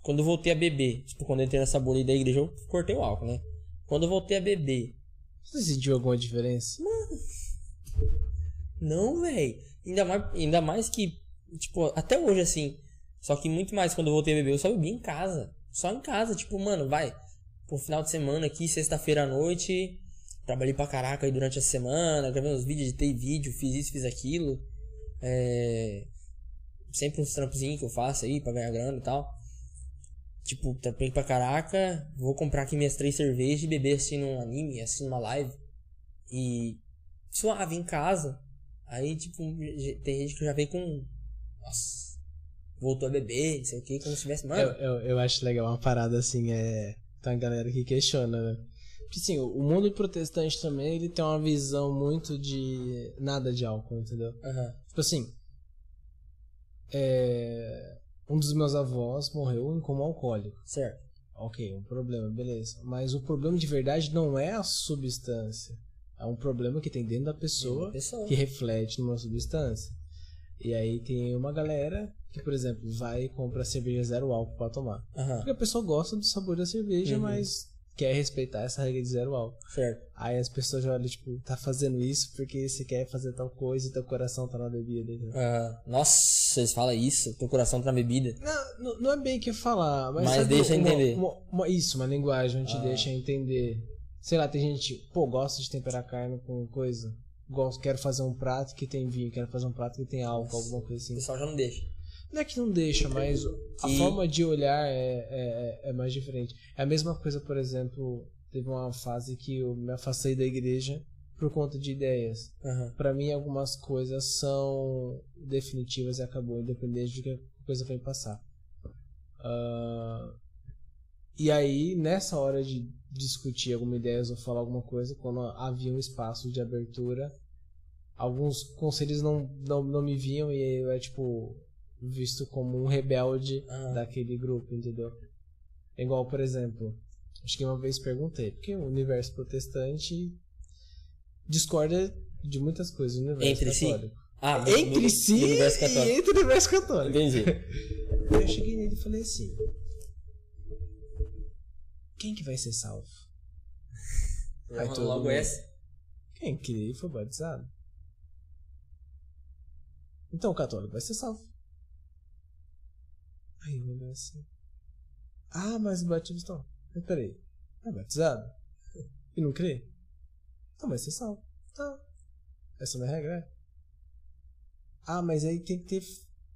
quando eu voltei a beber, tipo, quando eu entrei nessa bolha da igreja, eu cortei o álcool, né? Quando eu voltei a beber, Você sentiu alguma diferença? Não, velho. Ainda mais, ainda mais que, tipo, até hoje assim. Só que muito mais quando eu voltei a beber, eu só bebi em casa. Só em casa, tipo, mano, vai. Por final de semana aqui, sexta-feira à noite. Trabalhei pra caraca aí durante a semana, gravei uns vídeos, editei vídeo, fiz isso, fiz aquilo. É... Sempre uns trampozinhos que eu faço aí pra ganhar grana e tal. Tipo, trampei pra caraca, vou comprar aqui minhas três cervejas e beber assistindo um anime, assistindo uma live. E suave em casa. Aí, tipo, tem gente que já veio com. Nossa, voltou a beber, não sei o que, como se tivesse. Mano, Eu, eu, eu acho legal uma parada assim, é. Tem uma galera que questiona, né? Porque assim, o mundo protestante também, ele tem uma visão muito de nada de álcool, entendeu? aham, Tipo assim, é, um dos meus avós morreu em coma alcoólico. certo. Ok, um problema, beleza. Mas o problema de verdade não é a substância. É um problema que tem dentro da pessoa Pessoa. que reflete numa substância. E aí tem uma galera que, por exemplo, vai e compra cerveja zero álcool pra tomar. Aham, Porque a pessoa gosta do sabor da cerveja, Uhum. mas quer respeitar essa regra de zero álcool. certo. Aí as pessoas já olham, tipo, tá fazendo isso porque você quer fazer tal coisa e teu coração tá na bebida. Aham. Nossa, vocês falam isso, teu coração tá na bebida. Não, não, é bem que falar, mas, Mas deixa uma- entender. uma- uma- isso, uma linguagem te Ah. deixa entender. Sei lá, tem gente, pô, gosta de temperar carne com coisa. Gosto, quero fazer um prato que tem vinho, quero fazer um prato que tem álcool, alguma coisa O assim. pessoal já não deixa. Não é que não deixa, mas a E- forma de olhar é, é, é mais diferente. É a mesma coisa, por exemplo, teve uma fase que eu me afastei da igreja por conta de ideias. Aham, Pra mim, algumas coisas são definitivas e acabou, independente do que a coisa vai passar. Ah, e aí, nessa hora de discutir alguma ideia ou falar alguma coisa, quando havia um espaço de abertura, alguns conselhos não, não, não me viam e eu é tipo visto como um rebelde Ah. daquele grupo, entendeu? É Igual, por exemplo, acho que uma vez perguntei, porque o universo protestante discorda de muitas coisas no universo Entre si? católico. Ah, do- entre do- si universo e entre o universo católico. Entendi. Aí eu cheguei nele e falei assim: Quem que vai ser salvo? Aí todo Logo mundo- essa. Quem crê e foi batizado. Então o católico vai ser salvo. Assim. Ah, mas o batismo não. Mas peraí. É batizado? E não crê? Então vai ser salvo. Tá. Essa não é a regra, é? Ah, mas aí tem que ter.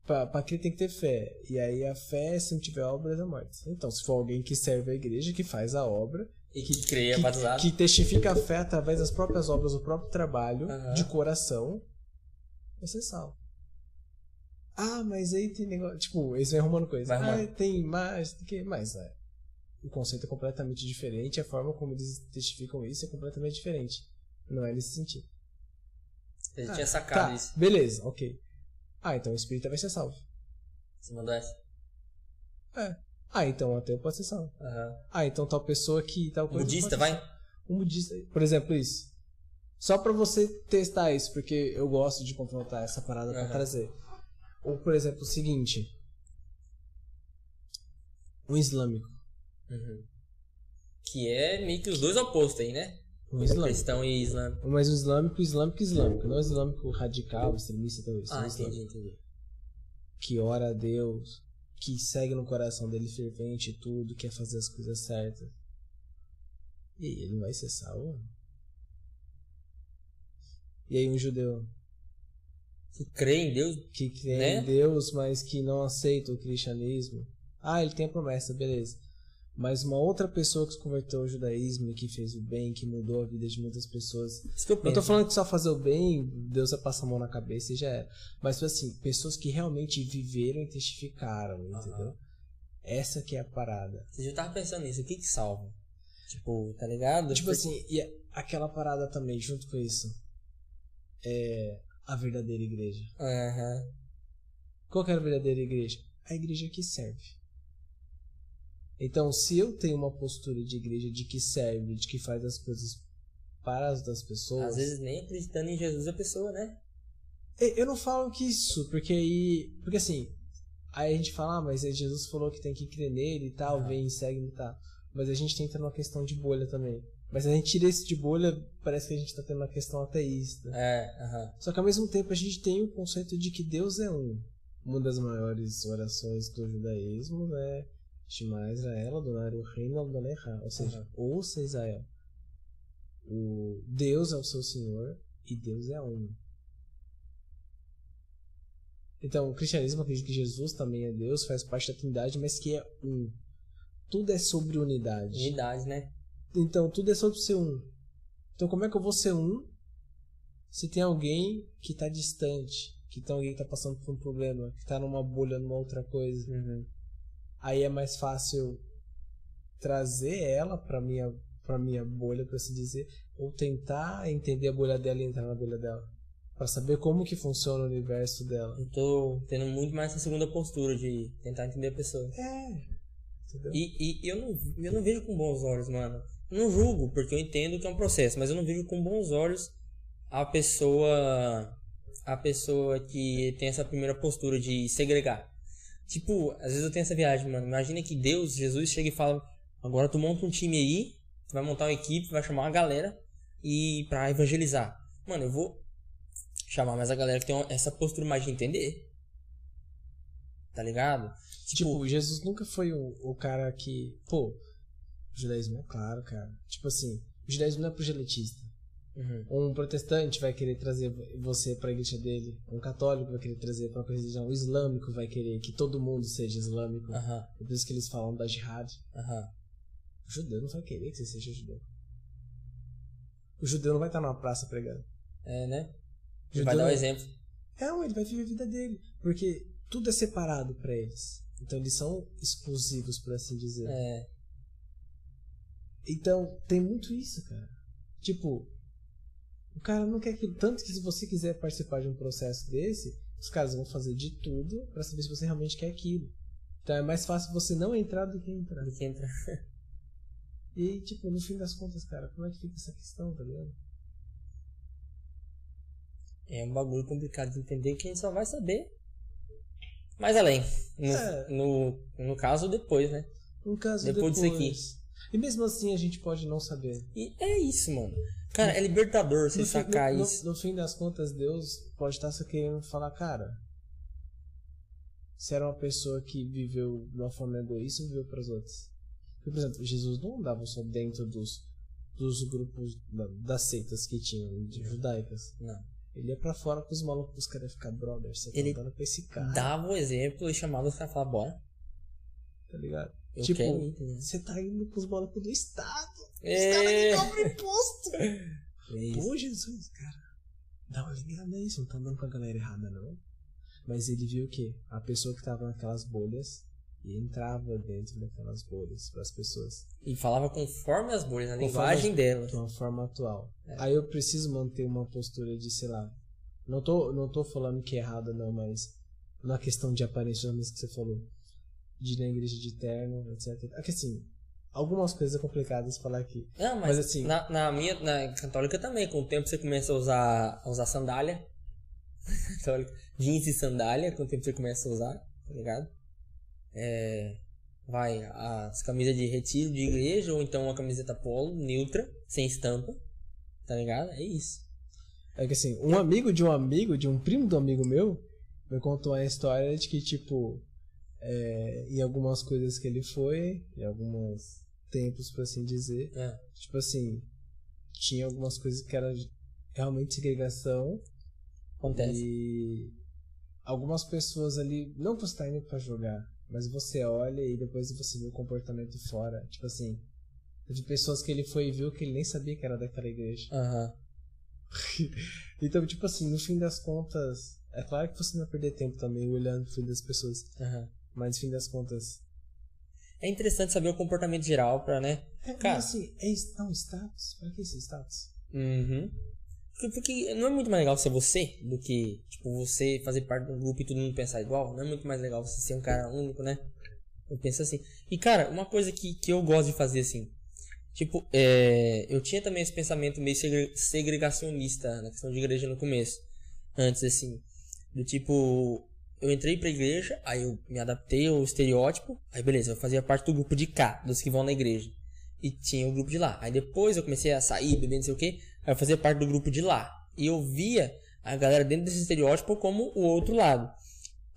Pra, pra crer tem que ter fé. E aí a fé, se não tiver obras, é morte. Então, se for alguém que serve a igreja, que faz a obra, E que creia que, batizado. que testifica a fé através das próprias obras, do próprio trabalho, Aham. de coração, vai ser salvo. Ah, mas aí tem negócio. Tipo, eles vêm arrumando coisa. Vai Ah, tem mais. Tem que, mas é. O conceito é completamente diferente, a forma como eles testificam isso é completamente diferente. Não é nesse sentido. Ele Ah, tinha sacado Tá, isso. beleza, ok. Ah, então o espírita vai ser salvo. Você mandou essa? É. Ah, então o ateu pode ser salvo. Aham. Ah, então tal pessoa que tal coisa. Budista, vai? Um budista, por exemplo, isso. Só pra você testar isso, porque eu gosto de confrontar essa parada pra Aham. trazer. Ou, por exemplo, o seguinte: um islâmico. Uhum. Que é meio que os dois opostos aí, né? Um islâmico. Cristão e islâmico. Mas um islâmico, islâmico, islâmico. Não islâmico radical, extremista, talvez. Ah, entendi, entendi. Que ora a Deus, que segue no coração dele fervente e tudo, quer fazer as coisas certas. E aí, ele vai ser salvo? E aí um judeu Que crê em Deus. que crê Né? em Deus, mas que não aceita o cristianismo. Ah, ele tem a promessa, beleza. Mas uma outra pessoa que se converteu ao judaísmo e que fez o bem, que mudou a vida de muitas pessoas. Isso eu penso. tô falando que só fazer o bem, Deus vai passar a mão na cabeça e já era. Mas tipo assim, pessoas que realmente viveram e testificaram, entendeu? Essa que é a parada. Você já tava pensando nisso. O que que salva? Tipo, tá ligado? Tipo assim, e aquela parada também, junto com isso, é a verdadeira igreja. Aham. Qual que é a verdadeira igreja? A igreja que serve. Então, se eu tenho uma postura de igreja de que serve, de que faz as coisas para as das pessoas. Às vezes nem acreditando em Jesus a pessoa, né? Eu não falo que isso, porque aí. Porque assim, aí a gente fala, ah, mas Jesus falou que tem que crer nele e tal, Aham. vem e segue e tal. Mas a gente entra numa questão de bolha também. Mas se a gente tira isso de bolha, parece que a gente tá tendo uma questão ateísta. É, aham. Só que ao mesmo tempo a gente tem o conceito de que Deus é um. Uma das maiores orações do judaísmo é Shema Israel, Adonai o reino, Adonai Ra. Ou seja, Aham. ouça Israel. O Deus é o seu Senhor e Deus é um. Então, o cristianismo acredita que Jesus também é Deus, faz parte da Trindade, mas que é um. Tudo é sobre unidade. Unidade, né? Então, tudo é sobre ser um. Então, como é que eu vou ser um se tem alguém que tá distante, que tem alguém que tá passando por um problema, que tá numa bolha, numa outra coisa? Uhum. Aí é mais fácil trazer ela pra minha, pra minha bolha, por assim dizer, ou tentar entender a bolha dela e entrar na bolha dela. Pra saber como que funciona o universo dela. Eu tô tendo muito mais essa segunda postura de tentar entender a pessoa. É. Entendeu? E, e eu, não, eu não vejo com bons olhos, mano. Não julgo, porque eu entendo que é um processo, mas eu não vejo com bons olhos a pessoa. A pessoa que tem essa primeira postura de segregar. Tipo, às vezes eu tenho essa viagem, mano. Imagina que Deus, Jesus, chega e fala: Agora tu monta um time aí, tu vai montar uma equipe, vai chamar uma galera e pra evangelizar. Mano, eu vou chamar mais a galera que tem essa postura mais de entender. Tá ligado? Tipo, Jesus nunca foi o, o cara que. Pô, judaísmo é claro, cara. Tipo assim, o judaísmo não é proselitista. Uhum. Um protestante vai querer trazer você pra igreja dele. Um católico vai querer trazer pra uma religião. O islâmico vai querer que todo mundo seja islâmico. É por isso que eles falam da jihad. aham. O judeu não vai querer que você seja judeu. O judeu não vai estar numa praça pregando. É, né? Judeu Vai dar o não- exemplo. É, ele vai viver a vida dele. Porque tudo é separado pra eles. Então eles são exclusivos, por assim dizer. É, Então, tem muito isso, cara. Tipo, o cara não quer que. Tanto que se você quiser participar de um processo desse, os caras vão fazer de tudo pra saber se você realmente quer aquilo. Então é mais fácil você não entrar do que entrar. do que entra. E tipo, no fim das contas, cara, como é que fica essa questão, tá ligado? É um bagulho complicado de entender que a gente só vai saber mais além. No, É. no, no caso, depois, né? No caso Depois depois. disso aqui. E mesmo assim a gente pode não saber. E é isso, mano. Cara, é libertador você No fim, sacar no- no- isso. no fim das contas, Deus pode estar só querendo falar, cara. Se era uma pessoa que viveu de uma forma egoísta, viveu para os outros. Porque, por exemplo, Jesus não andava só dentro dos, dos grupos, da- das seitas que tinham, de judaicas. Não. Ele ia pra fora com os malucos, os caras ficar brother. Você tá Ele pra esse cara, Dava o exemplo e chamava os caras e falava, bora. tá ligado? Eu tipo, você tá indo com os malucos do Estado. Os É. caras que cobram imposto. É. Pô, Jesus, cara. Dá uma ligada nisso, não tá andando com a galera errada, não. Mas ele viu que a pessoa que tava naquelas bolhas e entrava dentro daquelas bolhas pras pessoas E falava conforme as bolhas, na Conforme linguagem as- dela. de uma forma atual. É. Aí eu preciso manter uma postura de, sei lá, Não tô, não tô falando que é errado, não, mas na questão de aparência, mesmo que você falou. De ir na igreja de terno, etc. É que assim, algumas coisas complicadas falar aqui. Não, mas, Mas, assim- na, na minha, na católica também, com o tempo você começa a usar, a usar sandália. Católica, Jeans e sandália, com o tempo você começa a usar, tá ligado? É, vai, as camisas de retiro de igreja, ou então uma camiseta polo, neutra, sem estampa, tá ligado? É isso. É que assim, um amigo de um amigo, de um primo do amigo meu, me contou a história de que, tipo, é, em algumas coisas que ele foi, em alguns tempos, por assim dizer, É. tipo assim, tinha algumas coisas que era realmente segregação Acontece. e algumas pessoas ali, não que você tá indo pra jogar, mas você olha e depois você vê o comportamento fora, tipo assim, de pessoas que ele foi e viu que ele nem sabia que era daquela igreja. Aham. Então, tipo assim, no fim das contas, é claro que você não vai perder tempo também olhando pro fim das pessoas, aham. Mas no fim das contas. É interessante saber o comportamento geral pra, né? É, Cara. assim, é, is- é um status? Pra que esse status? Uhum. Porque, não é muito mais legal ser você do que, tipo, você fazer parte de um grupo e todo mundo pensar igual. Não é muito mais legal você ser um cara único, né? Eu penso assim. E, cara, uma coisa que, que eu gosto de fazer assim. Tipo, é, eu tinha também esse pensamento meio segre- segregacionista na questão de igreja no começo. Antes, assim. Do tipo, eu entrei pra igreja, aí eu me adaptei ao estereótipo. Aí, beleza, eu fazia parte do grupo de cá, dos que vão na igreja. E tinha o grupo de lá. Aí depois eu comecei a sair, beber, não sei o que. Aí eu fazia parte do grupo de lá. E eu via a galera dentro desse estereótipo como o outro lado.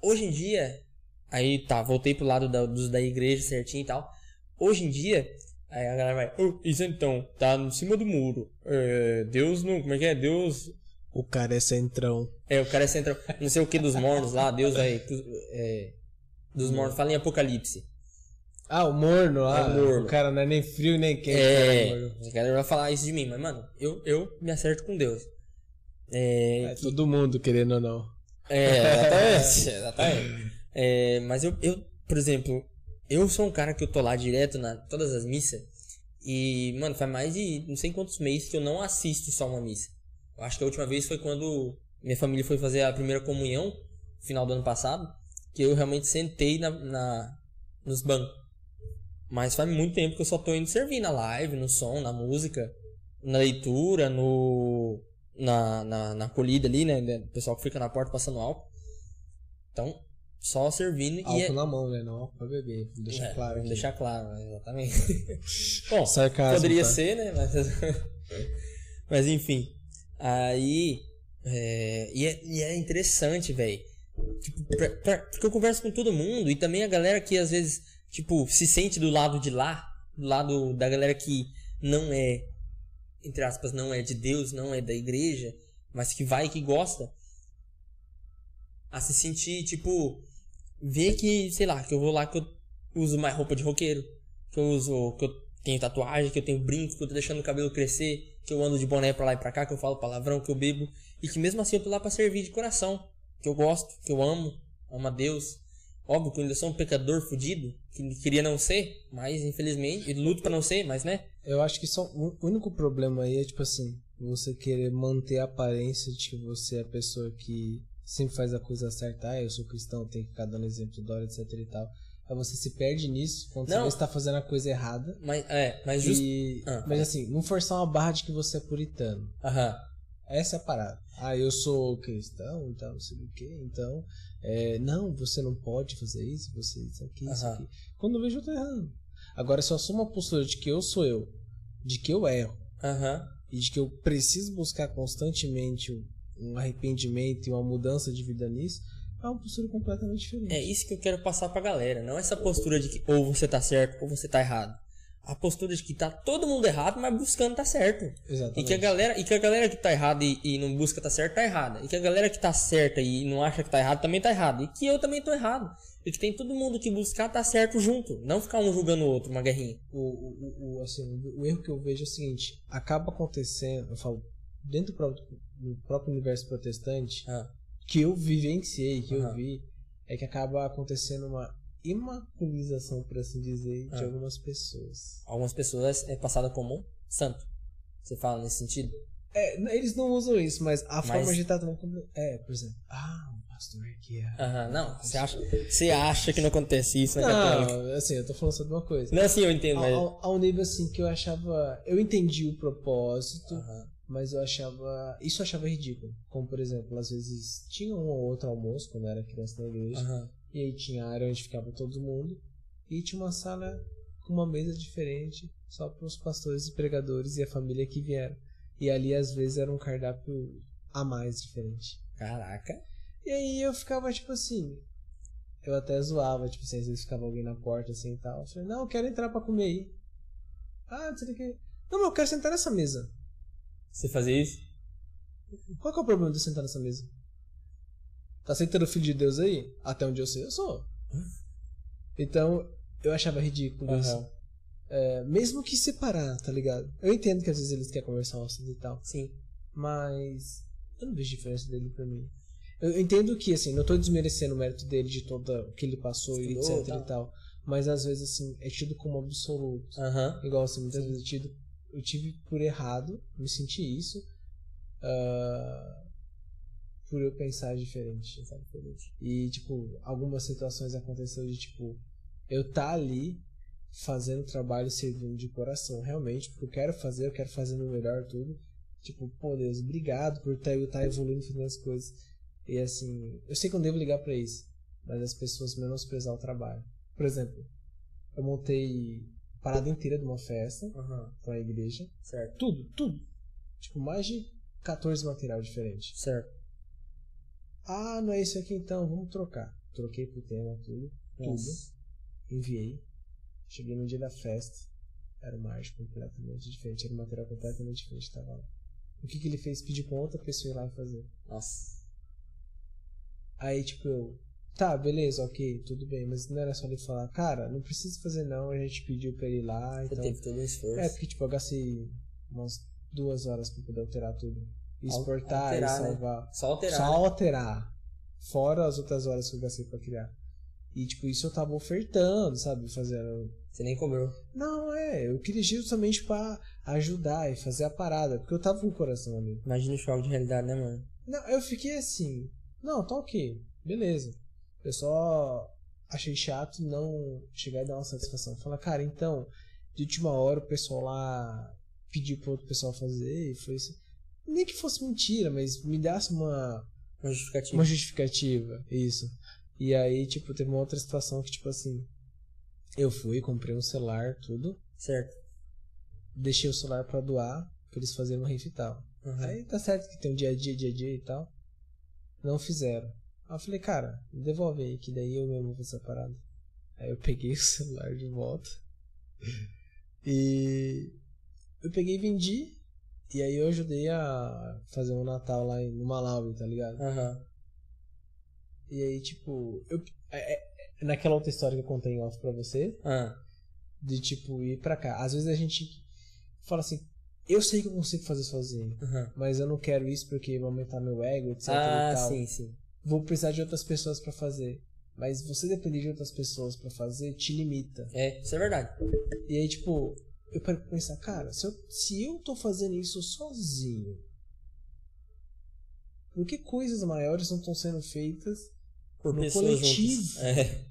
Hoje em dia, aí tá, voltei pro lado da, dos da igreja certinho e tal. Hoje em dia, aí a galera vai, "Oh, isso então, tá em cima do muro. É, Deus não, como é que é? Deus. O cara é centrão. É, o cara é central, não sei o que dos mornos lá, Deus vai. É, dos mornos, fala em Apocalipse. Ah, o morno lá. É o morno. O cara não é nem frio nem quente. É, cara, a galera vai falar isso de mim, mas mano, eu, eu me acerto com Deus. É, É todo mundo, querendo ou não. É, exatamente. exatamente. É, mas eu, eu, por exemplo, eu sou um cara que eu tô lá direto na todas as missas. E, mano, faz mais de não sei quantos meses que eu não assisto só uma missa. Eu acho que a última vez foi quando minha família foi fazer a primeira comunhão, final do ano passado, que eu realmente sentei na, na, nos bancos. Mas faz muito tempo que eu só tô indo servir na live, no som, na música, na leitura, no. Na, na, na acolhida ali, né? O pessoal que fica na porta passando álcool. Então, só servindo e Álcool é. na mão, né? Não álcool pra beber. Vou deixar É, claro aqui. deixar claro, exatamente. Bom, Sarcasmo, poderia tá? ser, né? Mas, mas enfim. Aí. É, e, é, e é interessante, velho. Tipo, porque eu converso com todo mundo e também a galera que às vezes, tipo, se sente do lado de lá, do lado da galera que não é, entre aspas, não é de Deus, não é da igreja, mas que vai e que gosta. A se sentir, tipo, ver que, sei lá, que eu vou lá que eu uso mais roupa de roqueiro, que eu uso, que eu tenho tatuagem, que eu tenho brinco, que eu tô deixando o cabelo crescer, que eu ando de boné pra lá e pra cá, que eu falo palavrão, que eu bebo, e que mesmo assim eu tô lá pra servir de coração, que eu gosto, que eu amo, amo a Deus. Óbvio que eu ainda sou um pecador fudido, que queria não ser, mas infelizmente, e luto pra não ser, mas né? Eu acho que só o único problema aí é tipo assim, você querer manter a aparência de que você é a pessoa que sempre faz a coisa certa, ah, eu sou cristão, tem que ficar dando exemplo de hora, etc e tal. Aí você se perde nisso quando Não. você está fazendo a coisa errada. Mas, é, mas justo. E, Ah. Mas assim, não forçar uma barra de que você é puritano. Aham. Essa é a parada. Ah, eu sou cristão, então não sei o que, então. é, não, você não pode fazer isso, você isso aqui, isso aqui. Quando eu vejo, eu tô errando. Agora, se eu assumo uma postura de que eu sou eu, de que eu erro, Aham. e de que eu preciso buscar constantemente um arrependimento e uma mudança de vida nisso, é uma postura completamente diferente. É isso que eu quero passar pra galera. Não essa postura de que ou você tá certo ou você tá errado. A postura de que tá todo mundo errado, mas buscando tá certo. Exatamente. E que a galera, e que a galera que tá errada e, e não busca tá certo, tá errada. E que a galera que tá certa e não acha que tá errado também tá errado. E que eu também tô errado. E que tem todo mundo que buscar tá certo junto. Não ficar um julgando o outro, uma guerrinha. o, o, o, assim, o erro que eu vejo é o seguinte: acaba acontecendo, eu falo, dentro do próprio, do próprio universo protestante, Ah, que eu vivenciei, que eu Aham. vi, é que acaba acontecendo uma imaculização, por assim dizer, de Ah. algumas pessoas. algumas pessoas é passada como santo. Você fala nesse sentido? É, eles não usam isso, mas a Mas- forma de tratar como. É, por exemplo. Ah, um pastor que é. Aham, não. Você acha, você acha que não acontece isso na católica? Não, assim, eu tô falando sobre uma coisa. Não, assim, eu entendo, Ao, mas. ao- ao nível assim que eu achava. Eu entendi o propósito, Aham. Mas eu achava. Isso eu achava ridículo. Como, por exemplo, às vezes tinha um ou outro almoço quando eu era criança na igreja. Aham. E aí tinha a área onde ficava todo mundo. E tinha uma sala com uma mesa diferente, só para os pastores e pregadores e a família que vieram. E ali às vezes era um cardápio a mais diferente. Caraca. E aí eu ficava tipo assim. Eu até zoava, tipo assim, às vezes ficava alguém na porta assim e tal. Eu falei, não, eu quero entrar pra comer aí. Ah, não sei o que. Não, mas eu quero sentar nessa mesa. Você fazia isso? Qual que é o problema de eu sentar nessa mesa? Tá aceitando o filho de Deus aí? Até onde eu sei, eu sou. Então, eu achava ridículo isso. Aham. É, mesmo que separar, tá ligado? Eu entendo que às vezes eles querem conversar e tal. Sim. Mas eu não vejo diferença dele pra mim. Eu entendo que, assim, não tô desmerecendo o mérito dele de todo o que ele passou e Estudou, etc tá. e tal. Mas às vezes, assim, é tido como absoluto. Aham. Igual, assim, muitas vezes eu, tido, eu tive por errado, me senti isso, ah, por eu pensar diferente. E, tipo, algumas situações aconteceu de, tipo, eu tá ali fazendo trabalho servindo de coração, realmente, porque eu quero fazer, eu quero fazer no melhor tudo. Tipo, pô, Deus, obrigado por estar tá evoluindo fazendo as coisas. E assim, eu sei que eu não devo ligar pra isso, mas as pessoas menosprezar o trabalho. Por exemplo, eu montei parada inteira de uma festa Aham. pra igreja. Certo. Tudo, tudo. Tipo, mais de 14 material diferentes. Certo. Ah, não é isso aqui então, vamos trocar. Troquei pro tema tudo, tudo. Enviei. Cheguei no dia da festa, era uma arte completamente diferente, era um material completamente diferente que tava lá. O que, que ele fez? Pedir pra outra pessoa ir lá e fazer. Nossa. Aí, tipo, eu, tá, beleza, ok, tudo bem, mas não era só ele falar, cara, não precisa fazer não, a gente pediu pra ele ir lá, então. teve todo um esforço. É, porque, tipo, eu gastei umas duas horas pra poder alterar tudo. Exportar alterar, e né? salvar. Só alterar. Só né? alterar. Fora as outras horas que eu gastei pra criar. E, tipo, isso eu tava ofertando, sabe? Fazendo. Você nem cobrou. Não, é, eu queria justamente pra ajudar e fazer a parada, porque eu tava com o coração ali. Imagina o choque de realidade, né, mano? Não, eu fiquei assim. Não, tá ok, beleza. Eu só achei chato não chegar e dar uma satisfação. Falar, cara, então, de última hora o pessoal lá pediu pro outro pessoal fazer e foi isso. Nem que fosse mentira, mas me desse uma, Uma justificativa. uma justificativa, isso. E aí, tipo, teve uma outra situação que, tipo assim, eu fui, comprei um celular, tudo, Certo. deixei o celular pra doar, pra eles fazerem um riff e tal. Uhum. Aí tá certo que tem um dia a dia, dia a dia e tal. Não fizeram. Aí eu falei, cara, devolve aí, que daí eu mesmo vou fazer parada. Aí eu peguei o celular de volta. E eu peguei e vendi. E aí eu ajudei a fazer um Natal lá no Malawi, tá ligado? Aham. E aí, tipo, eu, é- é- naquela outra história que eu contei em off pra você, Ah. de tipo, ir pra cá. Às vezes a gente fala assim, eu sei que eu consigo fazer sozinho. Aham. mas eu não quero isso porque vai aumentar meu ego, etc. Ah, e tal. sim, sim. Vou precisar de outras pessoas pra fazer. Mas você depender de outras pessoas pra fazer te limita. É, isso é verdade. E aí, tipo, eu paro pra pensar, cara, se eu, se eu tô fazendo isso sozinho, por que coisas maiores não estão sendo feitas Por No coletivo. É.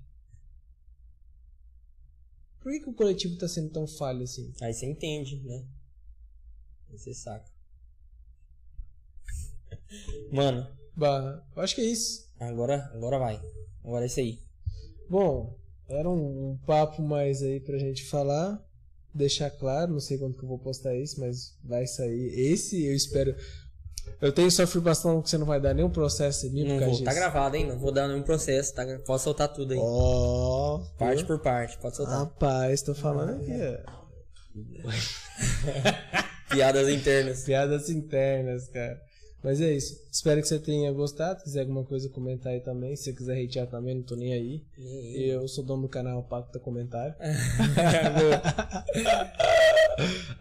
Por que, que o coletivo tá sendo tão falho assim? Aí você entende, né? Aí você saca. Mano, Bah, eu acho que é isso. agora, agora vai. Agora é isso aí. Bom, era um, um papo mais aí pra gente falar. Deixar claro, não sei quando que eu vou postar isso, mas vai sair. Esse eu espero. Eu tenho sofrido bastante que você não vai dar nenhum processo em mim Não por vou. Tá disso. gravado, hein? Não vou dar nenhum processo. Tá... Pode soltar tudo aí. Ó, parte por parte. Pode soltar. Rapaz, tô falando aqui, ó. Piadas internas. Piadas internas, cara. Mas é isso. Espero que você tenha gostado. Se quiser alguma coisa, comentar aí também. Se você quiser hatear também, não tô nem aí. Eu sou dono do canal Pacto Comentário.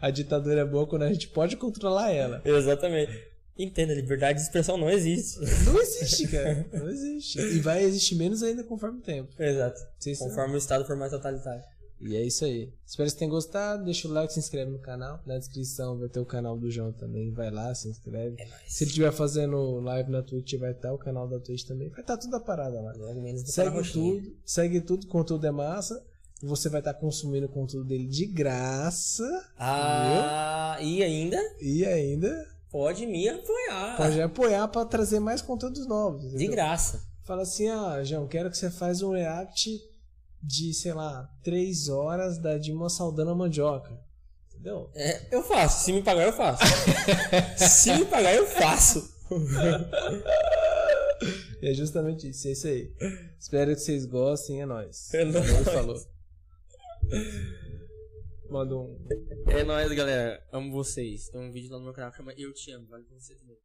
A ditadura é boa quando a gente pode controlar ela. Exatamente. Entenda, liberdade de expressão não existe. Não existe, cara. Não existe. E vai existir menos ainda conforme o tempo. Exato. Conforme o Estado for mais totalitário. E é isso aí. Espero que vocês tenham gostado. Deixa o like, se inscreve no canal. Na descrição vai ter o canal do João também. Vai lá, se inscreve. É. Se ele estiver fazendo live na Twitch, vai estar o canal da Twitch também. Vai estar tudo a parada lá. Logo menos Segue tudo, segue tudo, conteúdo é massa. Você vai estar consumindo o conteúdo dele de graça. Ah, e ainda E ainda pode me apoiar. pode apoiar para trazer mais conteúdos novos. De entendeu? graça. Fala assim, ah, João, quero que você faz um react de, sei lá, três horas da Dilma Saldana Mandioca. Entendeu? É, eu faço. Se me pagar, eu faço. Se me pagar, eu faço. E é justamente isso, é isso aí. Espero que vocês gostem, é nóis. É nóis. Falou. Manda um. É nóis, galera. Amo vocês. Tem um vídeo lá no meu canal que chama Eu Te Amo. Vale pra você também.